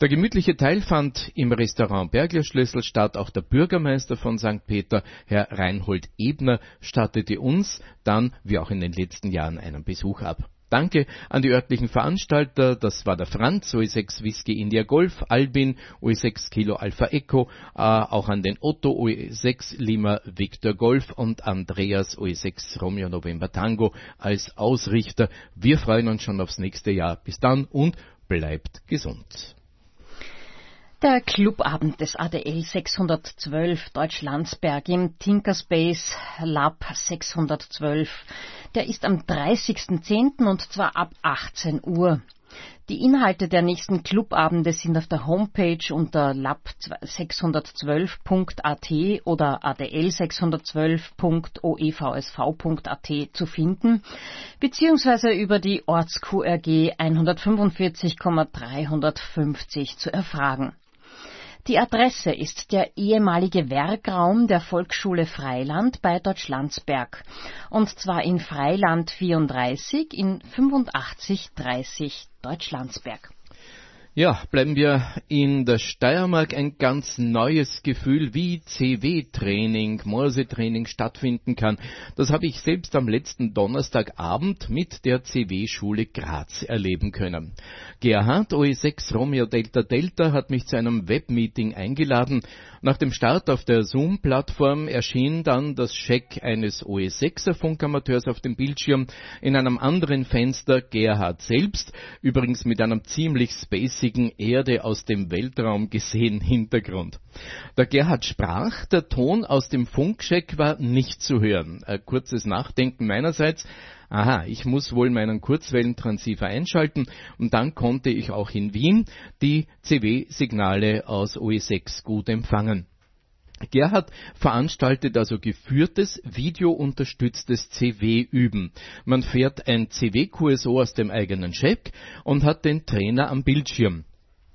Der gemütliche Teil fand im Restaurant Berglerschlüssel statt. Auch der Bürgermeister von St. Peter, Herr Reinhold Ebner, stattete uns dann, wie auch in den letzten Jahren, einen Besuch ab. Danke an die örtlichen Veranstalter, das war der Franz, OE6 Whisky India Golf, Albin, OE6 Kilo Alpha Echo, äh, auch an den Otto OE6 Lima Victor Golf und Andreas OE6 Romeo November Tango als Ausrichter. Wir freuen uns schon aufs nächste Jahr. Bis dann und bleibt gesund. Der Clubabend des ADL 612 Deutschlandsberg im Tinkerspace Lab 612. Der ist am 30.10. und zwar ab 18 Uhr. Die Inhalte der nächsten Clubabende sind auf der Homepage unter lab612.at oder adl612.oevsv.at zu finden, beziehungsweise über die Orts-QRG 145,350 zu erfragen. Die Adresse ist der ehemalige Werkraum der Volksschule Freiland bei Deutschlandsberg. Und zwar in Freiland 34 in 8530 Deutschlandsberg. Ja, bleiben wir in der Steiermark ein ganz neues Gefühl, wie CW-Training, Morse-Training stattfinden kann. Das habe ich selbst am letzten Donnerstagabend mit der CW-Schule Graz erleben können. Gerhard OE6 Romeo Delta Delta hat mich zu einem Webmeeting eingeladen nach dem Start auf der Zoom-Plattform erschien dann das Scheck eines OE6er Funkamateurs auf dem Bildschirm, in einem anderen Fenster Gerhard selbst, übrigens mit einem ziemlich spacigen Erde aus dem Weltraum gesehen Hintergrund. Der Gerhard sprach, der Ton aus dem Funkcheck war nicht zu hören. Ein kurzes Nachdenken meinerseits, aha, ich muss wohl meinen Kurzwellentransceiver einschalten und dann konnte ich auch in Wien die CW-Signale aus OE6 gut empfangen. Gerhard veranstaltet also geführtes, videounterstütztes CW-Üben. Man fährt ein CW-QSO aus dem eigenen Check und hat den Trainer am Bildschirm.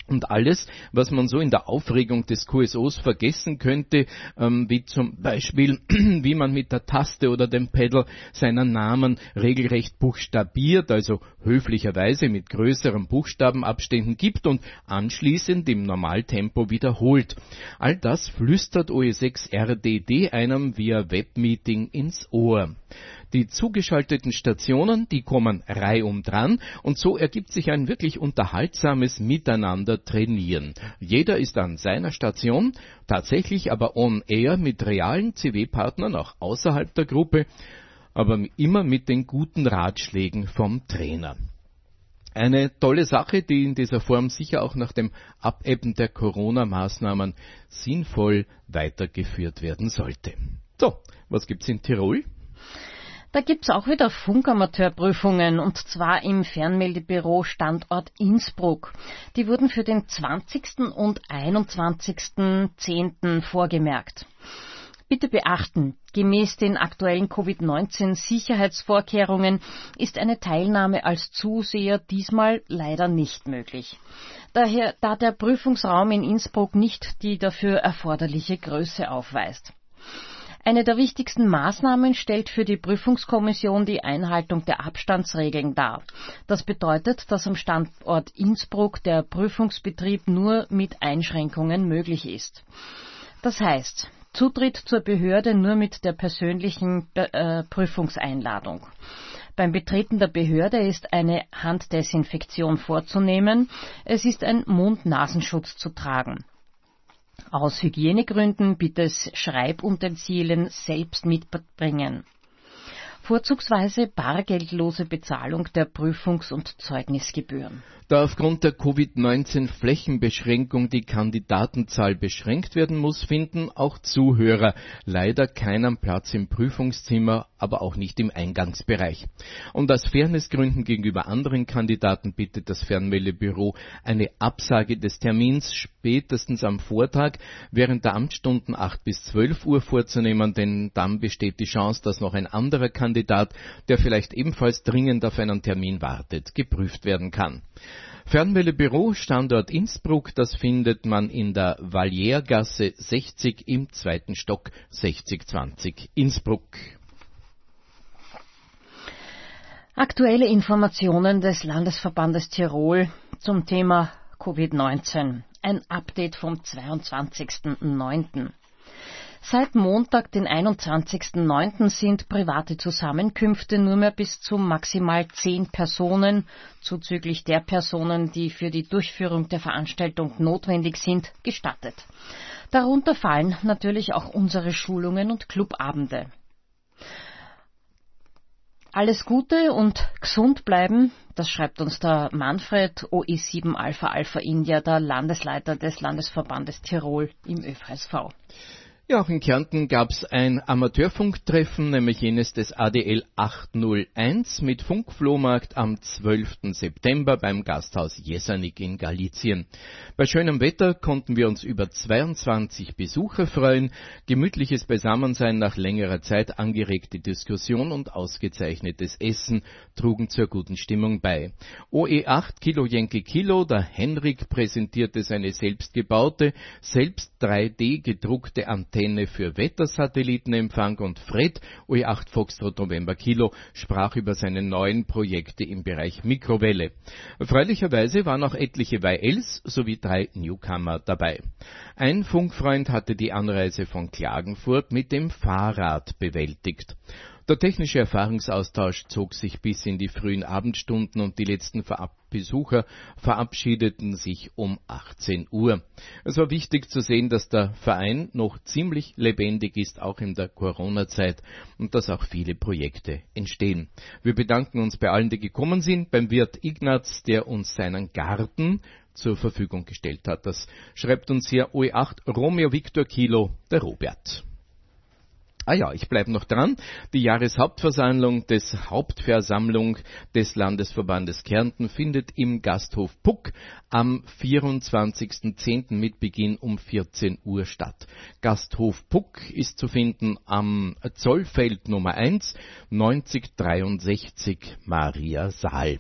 Und alles, was man so in der Aufregung des QSOs vergessen könnte, ähm, wie zum Beispiel, (clears throat) wie man mit der Taste oder dem Pedal seinen Namen regelrecht buchstabiert, also höflicherweise mit größeren Buchstabenabständen gibt und anschließend im Normaltempo wiederholt. All das flüstert OE6 RDD einem via Webmeeting ins Ohr. Die zugeschalteten Stationen, die kommen reihum dran und so ergibt sich ein wirklich unterhaltsames Miteinander trainieren. Jeder ist an seiner Station, tatsächlich aber on air mit realen CW-Partnern auch außerhalb der Gruppe, aber immer mit den guten Ratschlägen vom Trainer. Eine tolle Sache, die in dieser Form sicher auch nach dem Abebben der Corona-Maßnahmen sinnvoll weitergeführt werden sollte. So, was gibt's in Tirol? Da gibt's auch wieder Funkamateurprüfungen und zwar im Fernmeldebüro Standort Innsbruck. Die wurden für den 20. und 21.10. vorgemerkt. Bitte beachten, gemäß den aktuellen Covid-19 -Sicherheitsvorkehrungen ist eine Teilnahme als Zuseher diesmal leider nicht möglich. Daher, da der Prüfungsraum in Innsbruck nicht die dafür erforderliche Größe aufweist. Eine der wichtigsten Maßnahmen stellt für die Prüfungskommission die Einhaltung der Abstandsregeln dar. Das bedeutet, dass am Standort Innsbruck der Prüfungsbetrieb nur mit Einschränkungen möglich ist. Das heißt, Zutritt zur Behörde nur mit der persönlichen äh, Prüfungseinladung. Beim Betreten der Behörde ist eine Handdesinfektion vorzunehmen. Es ist ein Mund-Nasenschutz zu tragen. Aus Hygienegründen bitte es Schreibutensilien selbst mitbringen. Vorzugsweise bargeldlose Bezahlung der Prüfungs- und Zeugnisgebühren. Da aufgrund der Covid-19-Flächenbeschränkung die Kandidatenzahl beschränkt werden muss, finden auch Zuhörer leider keinen Platz im Prüfungszimmer, aber auch nicht im Eingangsbereich. Und aus Fairnessgründen gegenüber anderen Kandidaten bittet das Fernmeldebüro eine Absage des Termins spätestens am Vortag während der Amtsstunden 8 bis 12 Uhr vorzunehmen, denn dann besteht die Chance, dass noch ein anderer Kandidat, der vielleicht ebenfalls dringend auf einen Termin wartet, geprüft werden kann. Fernmeldebüro Standort Innsbruck, das findet man in der Valiergasse 60 im zweiten Stock 6020 Innsbruck. Aktuelle Informationen des Landesverbandes Tirol zum Thema Covid-19. Ein Update vom 22.09. Seit Montag, den 21.09. sind private Zusammenkünfte nur mehr bis zu maximal zehn Personen, zuzüglich der Personen, die für die Durchführung der Veranstaltung notwendig sind, gestattet. Darunter fallen natürlich auch unsere Schulungen und Clubabende. Alles Gute und gesund bleiben, das schreibt uns der Manfred OE7 Alpha Alpha India, der Landesleiter des Landesverbandes Tirol im ÖVSV. Ja, auch in Kärnten gab es ein Amateurfunktreffen, nämlich jenes des ADL 801 mit Funkflohmarkt am 12. September beim Gasthaus Jesanik in Galizien. Bei schönem Wetter konnten wir uns über 22 Besucher freuen, gemütliches Beisammensein nach längerer Zeit, angeregte Diskussion und ausgezeichnetes Essen trugen zur guten Stimmung bei. OE8 Kilo Yankee Kilo, der Henrik präsentierte seine selbstgebaute, selbst 3D gedruckte Antenne Antenne für Wettersatellitenempfang und Fred OE8 Foxtrot November Kilo sprach über seine neuen Projekte im Bereich Mikrowelle. Erfreulicherweise waren auch etliche YLs sowie drei Newcomer dabei. Ein Funkfreund hatte die Anreise von Klagenfurt mit dem Fahrrad bewältigt. Der technische Erfahrungsaustausch zog sich bis in die frühen Abendstunden und die letzten Besucher verabschiedeten sich um 18 Uhr. Es war wichtig zu sehen, dass der Verein noch ziemlich lebendig ist, auch in der Corona-Zeit und dass auch viele Projekte entstehen. Wir bedanken uns bei allen, die gekommen sind, beim Wirt Ignaz, der uns seinen Garten zur Verfügung gestellt hat. Das schreibt uns hier OE8 Romeo Victor Kilo, der Robert. Ah ja, ich bleibe noch dran. Die Jahreshauptversammlung des Hauptversammlung des Landesverbandes Kärnten findet im Gasthof Puck am 24.10. mit Beginn um 14 Uhr statt. Gasthof Puck ist zu finden am Zollfeld Nummer 1 9063 Maria Saal.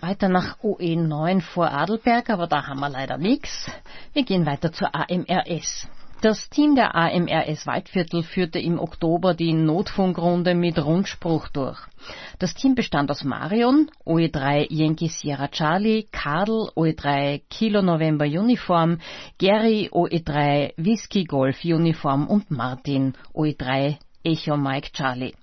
Weiter nach OE9 vor Adelberg, aber da haben wir leider nichts. Wir gehen weiter zur AMRS. Das Team der AMRS Waldviertel führte im Oktober die Notfunkrunde mit Rundspruch durch. Das Team bestand aus Marion, OE3 Yankee Sierra Charlie, Kadel, OE3 Kilo November Uniform, Gary, OE3 Whisky Golf Uniform und Martin, OE3 Echo Mike Charlie.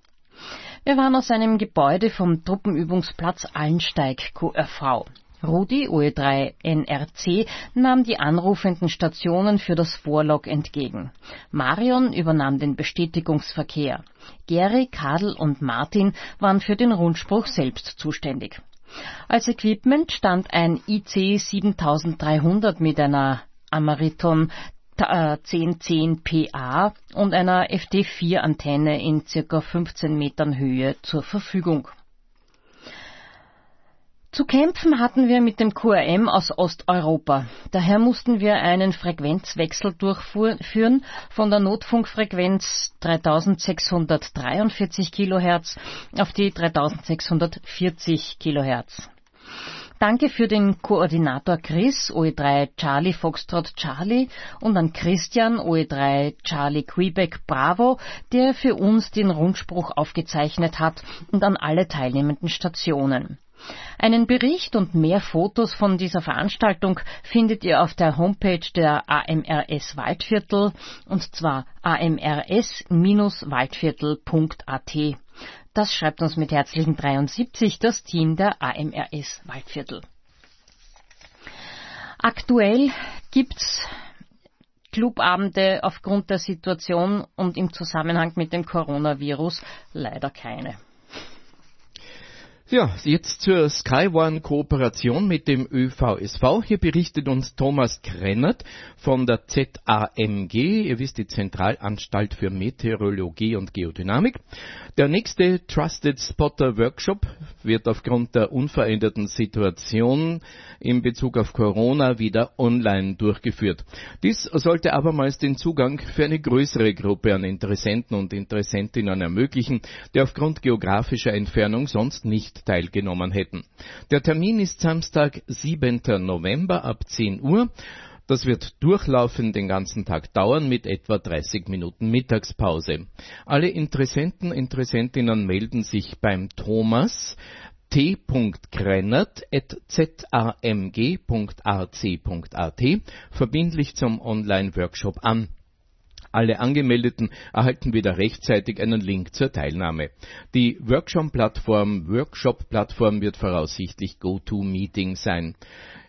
Wir waren aus einem Gebäude vom Truppenübungsplatz Allensteig QRV. Rudi OE3 NRC nahm die anrufenden Stationen für das Vorlog entgegen. Marion übernahm den Bestätigungsverkehr. Gary, Kadel und Martin waren für den Rundspruch selbst zuständig. Als Equipment stand ein IC 7300 mit einer Amariton 1010 äh, PA und einer FD4 Antenne in circa 15 Metern Höhe zur Verfügung. Zu kämpfen hatten wir mit dem QRM aus Osteuropa. Daher mussten wir einen Frequenzwechsel durchführen von der Notfunkfrequenz 3643 kHz auf die 3640 kHz. Danke für den Koordinator Chris, OE3 Charlie Foxtrot Charlie und an Christian, OE3 Charlie Quebec Bravo, der für uns den Rundspruch aufgezeichnet hat und an alle teilnehmenden Stationen. Einen Bericht und mehr Fotos von dieser Veranstaltung findet ihr auf der Homepage der AMRS Waldviertel und zwar amrs-waldviertel.at. Das schreibt uns mit herzlichen 73 das Team der AMRS Waldviertel. Aktuell gibt's Clubabende aufgrund der Situation und im Zusammenhang mit dem Coronavirus leider keine. Ja, jetzt zur Skyone-Kooperation mit dem ÖVSV. Hier berichtet uns Thomas Krennert von der ZAMG, ihr wisst die Zentralanstalt für Meteorologie und Geodynamik. Der nächste Trusted Spotter Workshop wird aufgrund der unveränderten Situation in Bezug auf Corona wieder online durchgeführt. Dies sollte abermals den Zugang für eine größere Gruppe an Interessenten und Interessentinnen ermöglichen, die aufgrund geografischer Entfernung sonst nicht teilgenommen hätten. Der Termin ist Samstag, 7. November ab 10 Uhr. Das wird durchlaufend den ganzen Tag dauern mit etwa 30 Minuten Mittagspause. Alle Interessenten, Interessentinnen melden sich beim Thomas t.krennert.zamg.ac.at verbindlich zum Online-Workshop an. Alle Angemeldeten erhalten wieder rechtzeitig einen Link zur Teilnahme. Die Workshop-Plattform Workshop wird voraussichtlich GoToMeeting sein.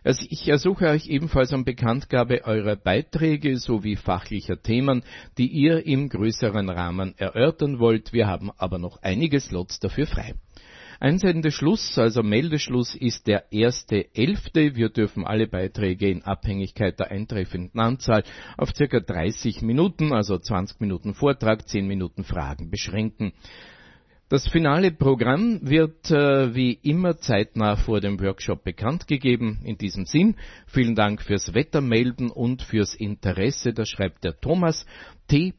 Also ich ersuche euch ebenfalls um Bekanntgabe eurer Beiträge sowie fachlicher Themen, die ihr im größeren Rahmen erörtern wollt. Wir haben aber noch einige Slots dafür frei. Einsendeschluss, also Meldeschluss, ist der 1.11. Wir dürfen alle Beiträge in Abhängigkeit der eintreffenden Anzahl auf ca. 30 Minuten, also 20 Minuten Vortrag, 10 Minuten Fragen beschränken. Das finale Programm wird äh, wie immer zeitnah vor dem Workshop bekannt gegeben. In diesem Sinn, vielen Dank fürs Wettermelden und fürs Interesse. Das schreibt der Thomas T.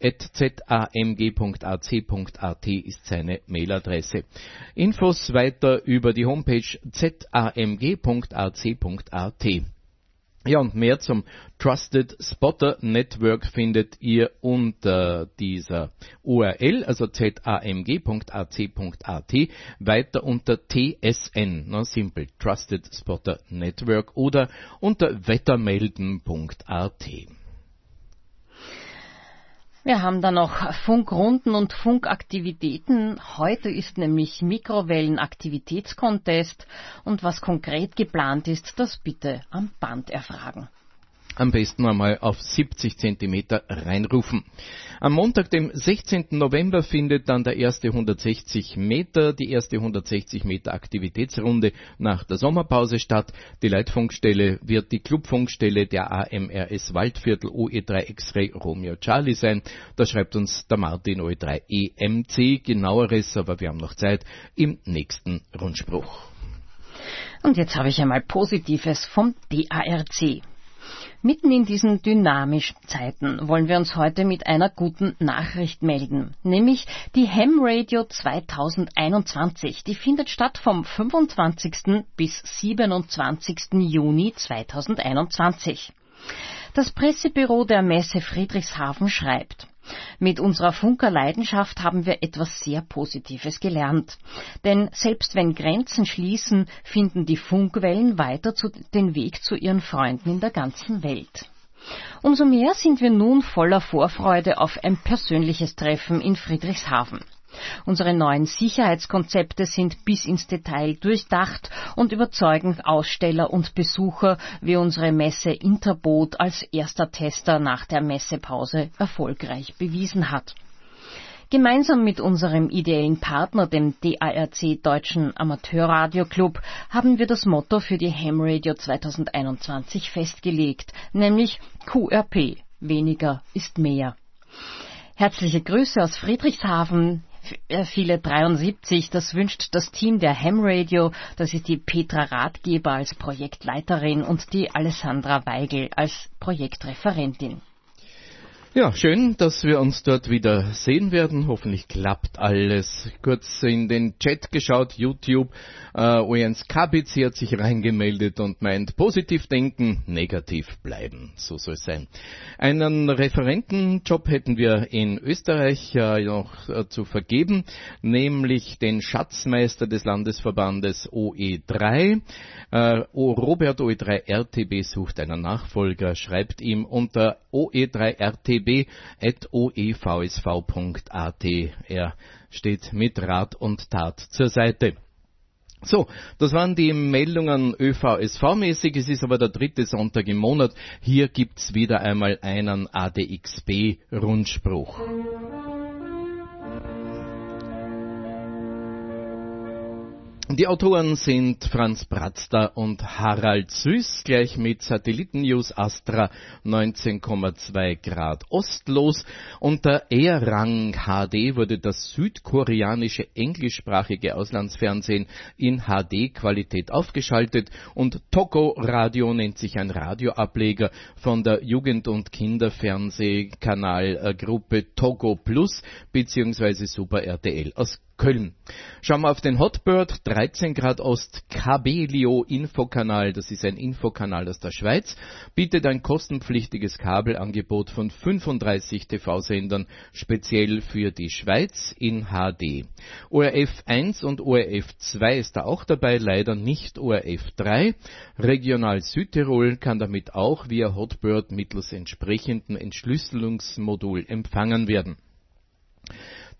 Zamg.ac.at ist seine Mailadresse. Infos weiter über die Homepage zamg.ac.at. Ja, und mehr zum Trusted Spotter Network findet ihr unter dieser URL, also zamg.ac.at, weiter unter TSN, no, simple, Trusted Spotter Network oder unter wettermelden.at. Wir haben da noch Funkrunden und Funkaktivitäten. Heute ist nämlich Mikrowellenaktivitätskontest und was konkret geplant ist, das bitte am Band erfragen am besten einmal auf 70 Zentimeter reinrufen. Am Montag, dem 16. November, findet dann der erste 160 Meter, die erste 160 Meter Aktivitätsrunde nach der Sommerpause statt. Die Leitfunkstelle wird die Clubfunkstelle der AMRS Waldviertel OE3 X-Ray Romeo Charlie sein. Da schreibt uns der Martin OE3 EMC genaueres, aber wir haben noch Zeit im nächsten Rundspruch. Und jetzt habe ich einmal Positives vom DARC. Mitten in diesen dynamischen Zeiten wollen wir uns heute mit einer guten Nachricht melden, nämlich die Ham Radio 2021. Die findet statt vom 25. bis 27. Juni 2021. Das Pressebüro der Messe Friedrichshafen schreibt, mit unserer Funkerleidenschaft haben wir etwas sehr Positives gelernt. Denn selbst wenn Grenzen schließen, finden die Funkwellen weiter zu, den Weg zu ihren Freunden in der ganzen Welt. Umso mehr sind wir nun voller Vorfreude auf ein persönliches Treffen in Friedrichshafen. Unsere neuen Sicherheitskonzepte sind bis ins Detail durchdacht und überzeugen Aussteller und Besucher, wie unsere Messe Interboot als erster Tester nach der Messepause erfolgreich bewiesen hat. Gemeinsam mit unserem ideellen Partner, dem DARC Deutschen Amateurradio Club, haben wir das Motto für die Ham Radio 2021 festgelegt, nämlich QRP, weniger ist mehr. Herzliche Grüße aus Friedrichshafen, viele 73. Das wünscht das Team der Ham Radio. Das ist die Petra Ratgeber als Projektleiterin und die Alessandra Weigel als Projektreferentin. Ja, schön, dass wir uns dort wieder sehen werden. Hoffentlich klappt alles. Kurz in den Chat geschaut, YouTube. Äh, Ojens Kabitz hat sich reingemeldet und meint, positiv denken, negativ bleiben. So soll es sein. Einen Referentenjob hätten wir in Österreich äh, noch äh, zu vergeben, nämlich den Schatzmeister des Landesverbandes OE3. Äh, Robert OE3 RTB sucht einen Nachfolger, schreibt ihm unter OE3 RTB www.oevsv.at. Er steht mit Rat und Tat zur Seite. So, das waren die Meldungen ÖVSV-mäßig. Es ist aber der dritte Sonntag im Monat. Hier gibt's wieder einmal einen ADXB-Rundspruch. Die Autoren sind Franz Bratzter und Harald Süß, gleich mit Satellitennews Astra 19,2 Grad ostlos. Unter E-Rang HD wurde das südkoreanische englischsprachige Auslandsfernsehen in HD-Qualität aufgeschaltet und Togo Radio nennt sich ein Radioableger von der Jugend- und Kinderfernsehkanalgruppe Togo Plus bzw. Super RTL aus Köln. Schauen wir auf den Hotbird, 13 Grad Ost, Cabelio Infokanal, das ist ein Infokanal aus der Schweiz, bietet ein kostenpflichtiges Kabelangebot von 35 TV-Sendern speziell für die Schweiz in HD. ORF 1 und ORF 2 ist da auch dabei, leider nicht ORF 3. Regional Südtirol kann damit auch via Hotbird mittels entsprechendem Entschlüsselungsmodul empfangen werden.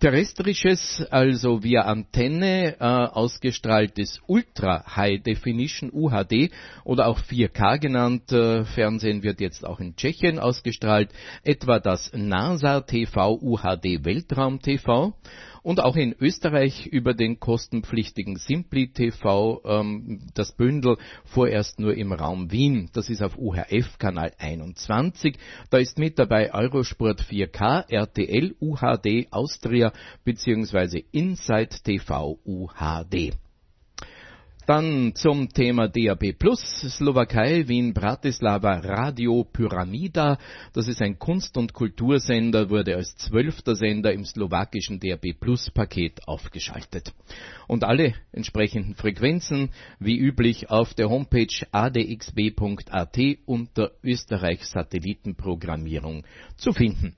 Terrestrisches, also via Antenne äh, ausgestrahltes Ultra High Definition UHD oder auch 4K genannt äh, Fernsehen wird jetzt auch in Tschechien ausgestrahlt, etwa das NASA TV UHD Weltraum TV und auch in Österreich über den kostenpflichtigen Simply TV ähm, das Bündel vorerst nur im Raum Wien. Das ist auf UHF Kanal 21. Da ist mit dabei Eurosport 4K, RTL UHD Austria bzw. Inside TV UHD. Dann zum Thema DAB Plus, Slowakei, Wien, Bratislava, Radio Pyramida. Das ist ein Kunst- und Kultursender, wurde als zwölfter Sender im slowakischen DAB Plus Paket aufgeschaltet. Und alle entsprechenden Frequenzen, wie üblich, auf der Homepage adxb.at unter Österreich Satellitenprogrammierung zu finden.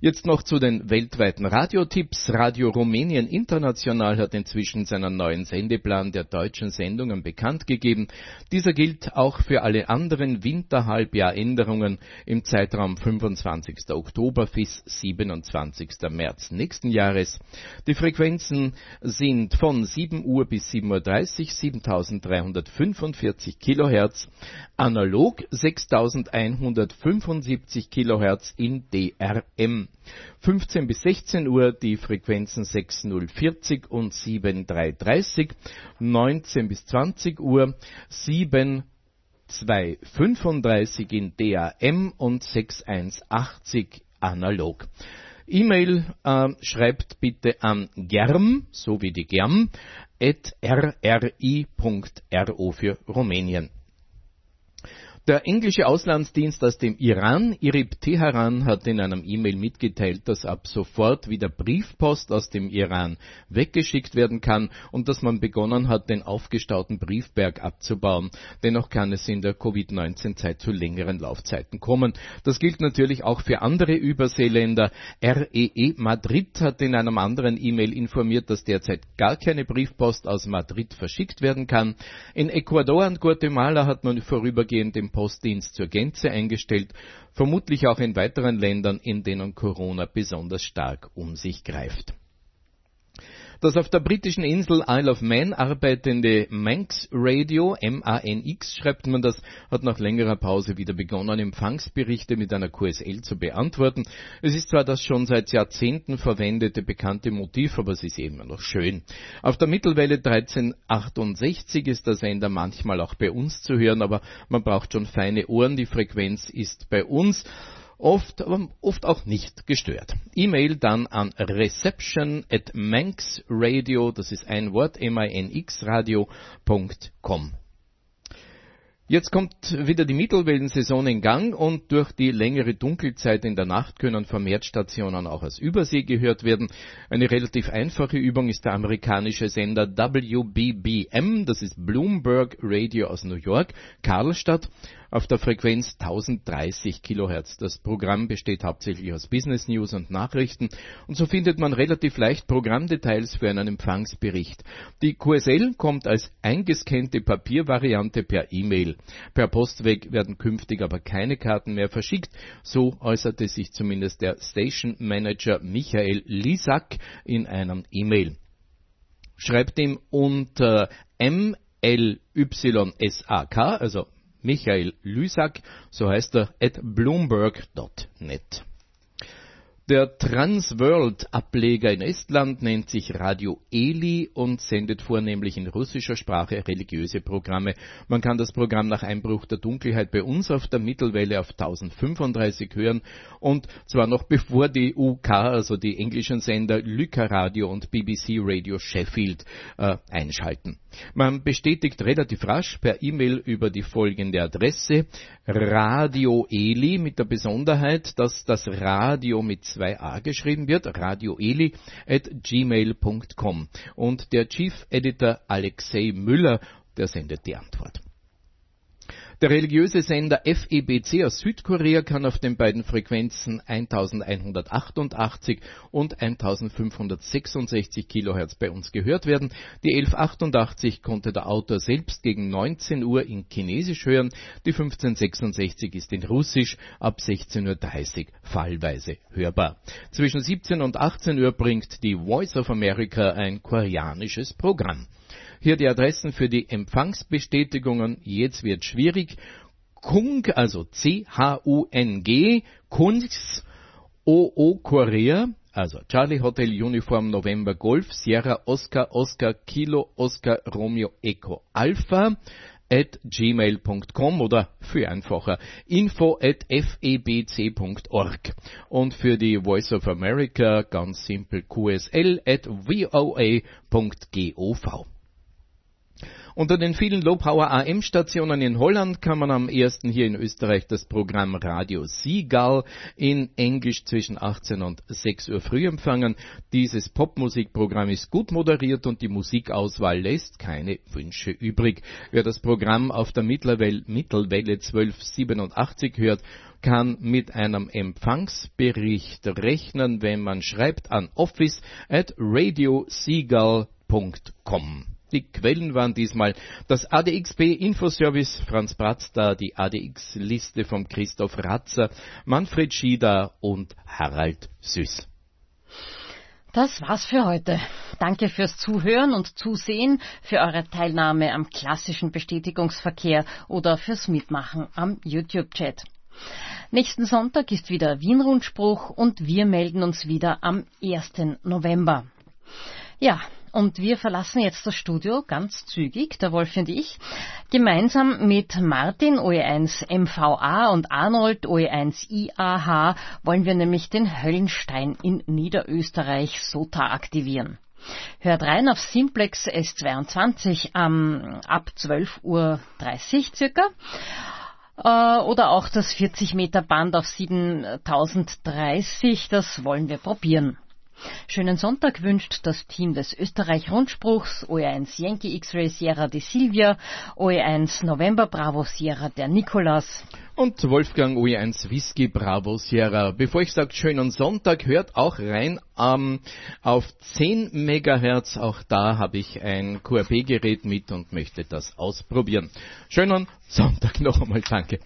Jetzt noch zu den weltweiten Radiotipps. Radio Rumänien International hat inzwischen seinen neuen Sendeplan der deutschen Sendungen bekannt gegeben. Dieser gilt auch für alle anderen Winterhalbjahränderungen im Zeitraum 25. Oktober bis 27. März nächsten Jahres. Die Frequenzen sind von 7 Uhr bis 7.30 Uhr 7345 Kilohertz, analog 6175 Kilohertz in DRM. 15 bis 16 Uhr die Frequenzen 6040 und 7330, 19 bis 20 Uhr 7235 in DAM und 6180 analog. E-Mail äh, schreibt bitte an germ, so wie die germ, at rri.ro für Rumänien. Der englische Auslandsdienst aus dem Iran, IRIB Teheran, hat in einem E-Mail mitgeteilt, dass ab sofort wieder Briefpost aus dem Iran weggeschickt werden kann und dass man begonnen hat, den aufgestauten Briefberg abzubauen. Dennoch kann es in der Covid-19-Zeit zu längeren Laufzeiten kommen. Das gilt natürlich auch für andere Überseeländer. REE e Madrid hat in einem anderen E-Mail informiert, dass derzeit gar keine Briefpost aus Madrid verschickt werden kann. In Ecuador und Guatemala hat man vorübergehend den Postdienst zur Gänze eingestellt, vermutlich auch in weiteren Ländern, in denen Corona besonders stark um sich greift. Das auf der britischen Insel Isle of Man arbeitende Manx Radio, M-A-N-X schreibt man das, hat nach längerer Pause wieder begonnen, Empfangsberichte mit einer QSL zu beantworten. Es ist zwar das schon seit Jahrzehnten verwendete bekannte Motiv, aber es ist immer noch schön. Auf der Mittelwelle 1368 ist der Sender manchmal auch bei uns zu hören, aber man braucht schon feine Ohren. Die Frequenz ist bei uns oft, aber oft auch nicht gestört. E-Mail dann an reception at manxradio, das ist ein Wort, m-i-n-x radio.com. Jetzt kommt wieder die Mittelwellensaison in Gang und durch die längere Dunkelzeit in der Nacht können vermehrt Stationen auch aus Übersee gehört werden. Eine relativ einfache Übung ist der amerikanische Sender WBBM, das ist Bloomberg Radio aus New York, Karlstadt auf der Frequenz 1030 kHz. Das Programm besteht hauptsächlich aus Business News und Nachrichten und so findet man relativ leicht Programmdetails für einen Empfangsbericht. Die QSL kommt als eingescannte Papiervariante per E-Mail. Per Postweg werden künftig aber keine Karten mehr verschickt, so äußerte sich zumindest der Station Manager Michael Lisak in einem E-Mail. Schreibt ihm unter MLYSAK, also Michael Lysak, so heißt er, at bloomberg.net. Der Transworld-Ableger in Estland nennt sich Radio Eli und sendet vornehmlich in russischer Sprache religiöse Programme. Man kann das Programm nach Einbruch der Dunkelheit bei uns auf der Mittelwelle auf 1035 hören und zwar noch bevor die UK, also die englischen Sender Lyca Radio und BBC Radio Sheffield äh, einschalten. Man bestätigt relativ rasch per E-Mail über die folgende Adresse Radio Eli mit der Besonderheit, dass das Radio mit zwei A geschrieben wird, radioeli at gmail.com. Und der Chief Editor Alexei Müller, der sendet die Antwort. Der religiöse Sender FEBC aus Südkorea kann auf den beiden Frequenzen 1188 und 1566 kHz bei uns gehört werden. Die 1188 konnte der Autor selbst gegen 19 Uhr in Chinesisch hören, die 1566 ist in Russisch ab 16.30 Uhr fallweise hörbar. Zwischen 17 und 18 Uhr bringt die Voice of America ein koreanisches Programm. Hier die Adressen für die Empfangsbestätigungen. Jetzt wird schwierig. Kung, also C-H-U-N-G, Kungs, O-O Korea, also Charlie Hotel Uniform November Golf, Sierra Oscar Oscar Kilo Oscar Romeo Echo Alpha at gmail.com oder für einfacher info at febc.org und für die Voice of America ganz simpel qsl at voa.gov. Unter den vielen Low-Power AM-Stationen in Holland kann man am ersten hier in Österreich das Programm Radio Seagull in Englisch zwischen 18 und 6 Uhr früh empfangen. Dieses Popmusikprogramm ist gut moderiert und die Musikauswahl lässt keine Wünsche übrig. Wer das Programm auf der Mittelwelle 1287 hört, kann mit einem Empfangsbericht rechnen, wenn man schreibt an office at radioseagull.com. Die Quellen waren diesmal das ADXB Infoservice Franz Bratzda, die ADX-Liste von Christoph Ratzer, Manfred Schieder und Harald Süß. Das war's für heute. Danke fürs Zuhören und Zusehen, für eure Teilnahme am klassischen Bestätigungsverkehr oder fürs Mitmachen am YouTube-Chat. Nächsten Sonntag ist wieder Wien-Rundspruch und wir melden uns wieder am 1. November. Ja, und wir verlassen jetzt das Studio ganz zügig, der Wolf und ich, gemeinsam mit Martin OE1 MVA und Arnold OE1 IAH wollen wir nämlich den Höllenstein in Niederösterreich SOTA aktivieren. Hört rein auf Simplex S22 ähm, ab 12.30 Uhr circa äh, oder auch das 40 Meter Band auf 7030, das wollen wir probieren. Schönen Sonntag wünscht das Team des Österreich-Rundspruchs OE1 Yankee X-Ray Sierra de Silvia, OE1 November Bravo Sierra der Nikolas. Und Wolfgang OE1 Whisky Bravo Sierra. Bevor ich sage schönen Sonntag, hört auch rein ähm, auf 10 Megahertz. Auch da habe ich ein QRP-Gerät mit und möchte das ausprobieren. Schönen Sonntag noch einmal. Danke.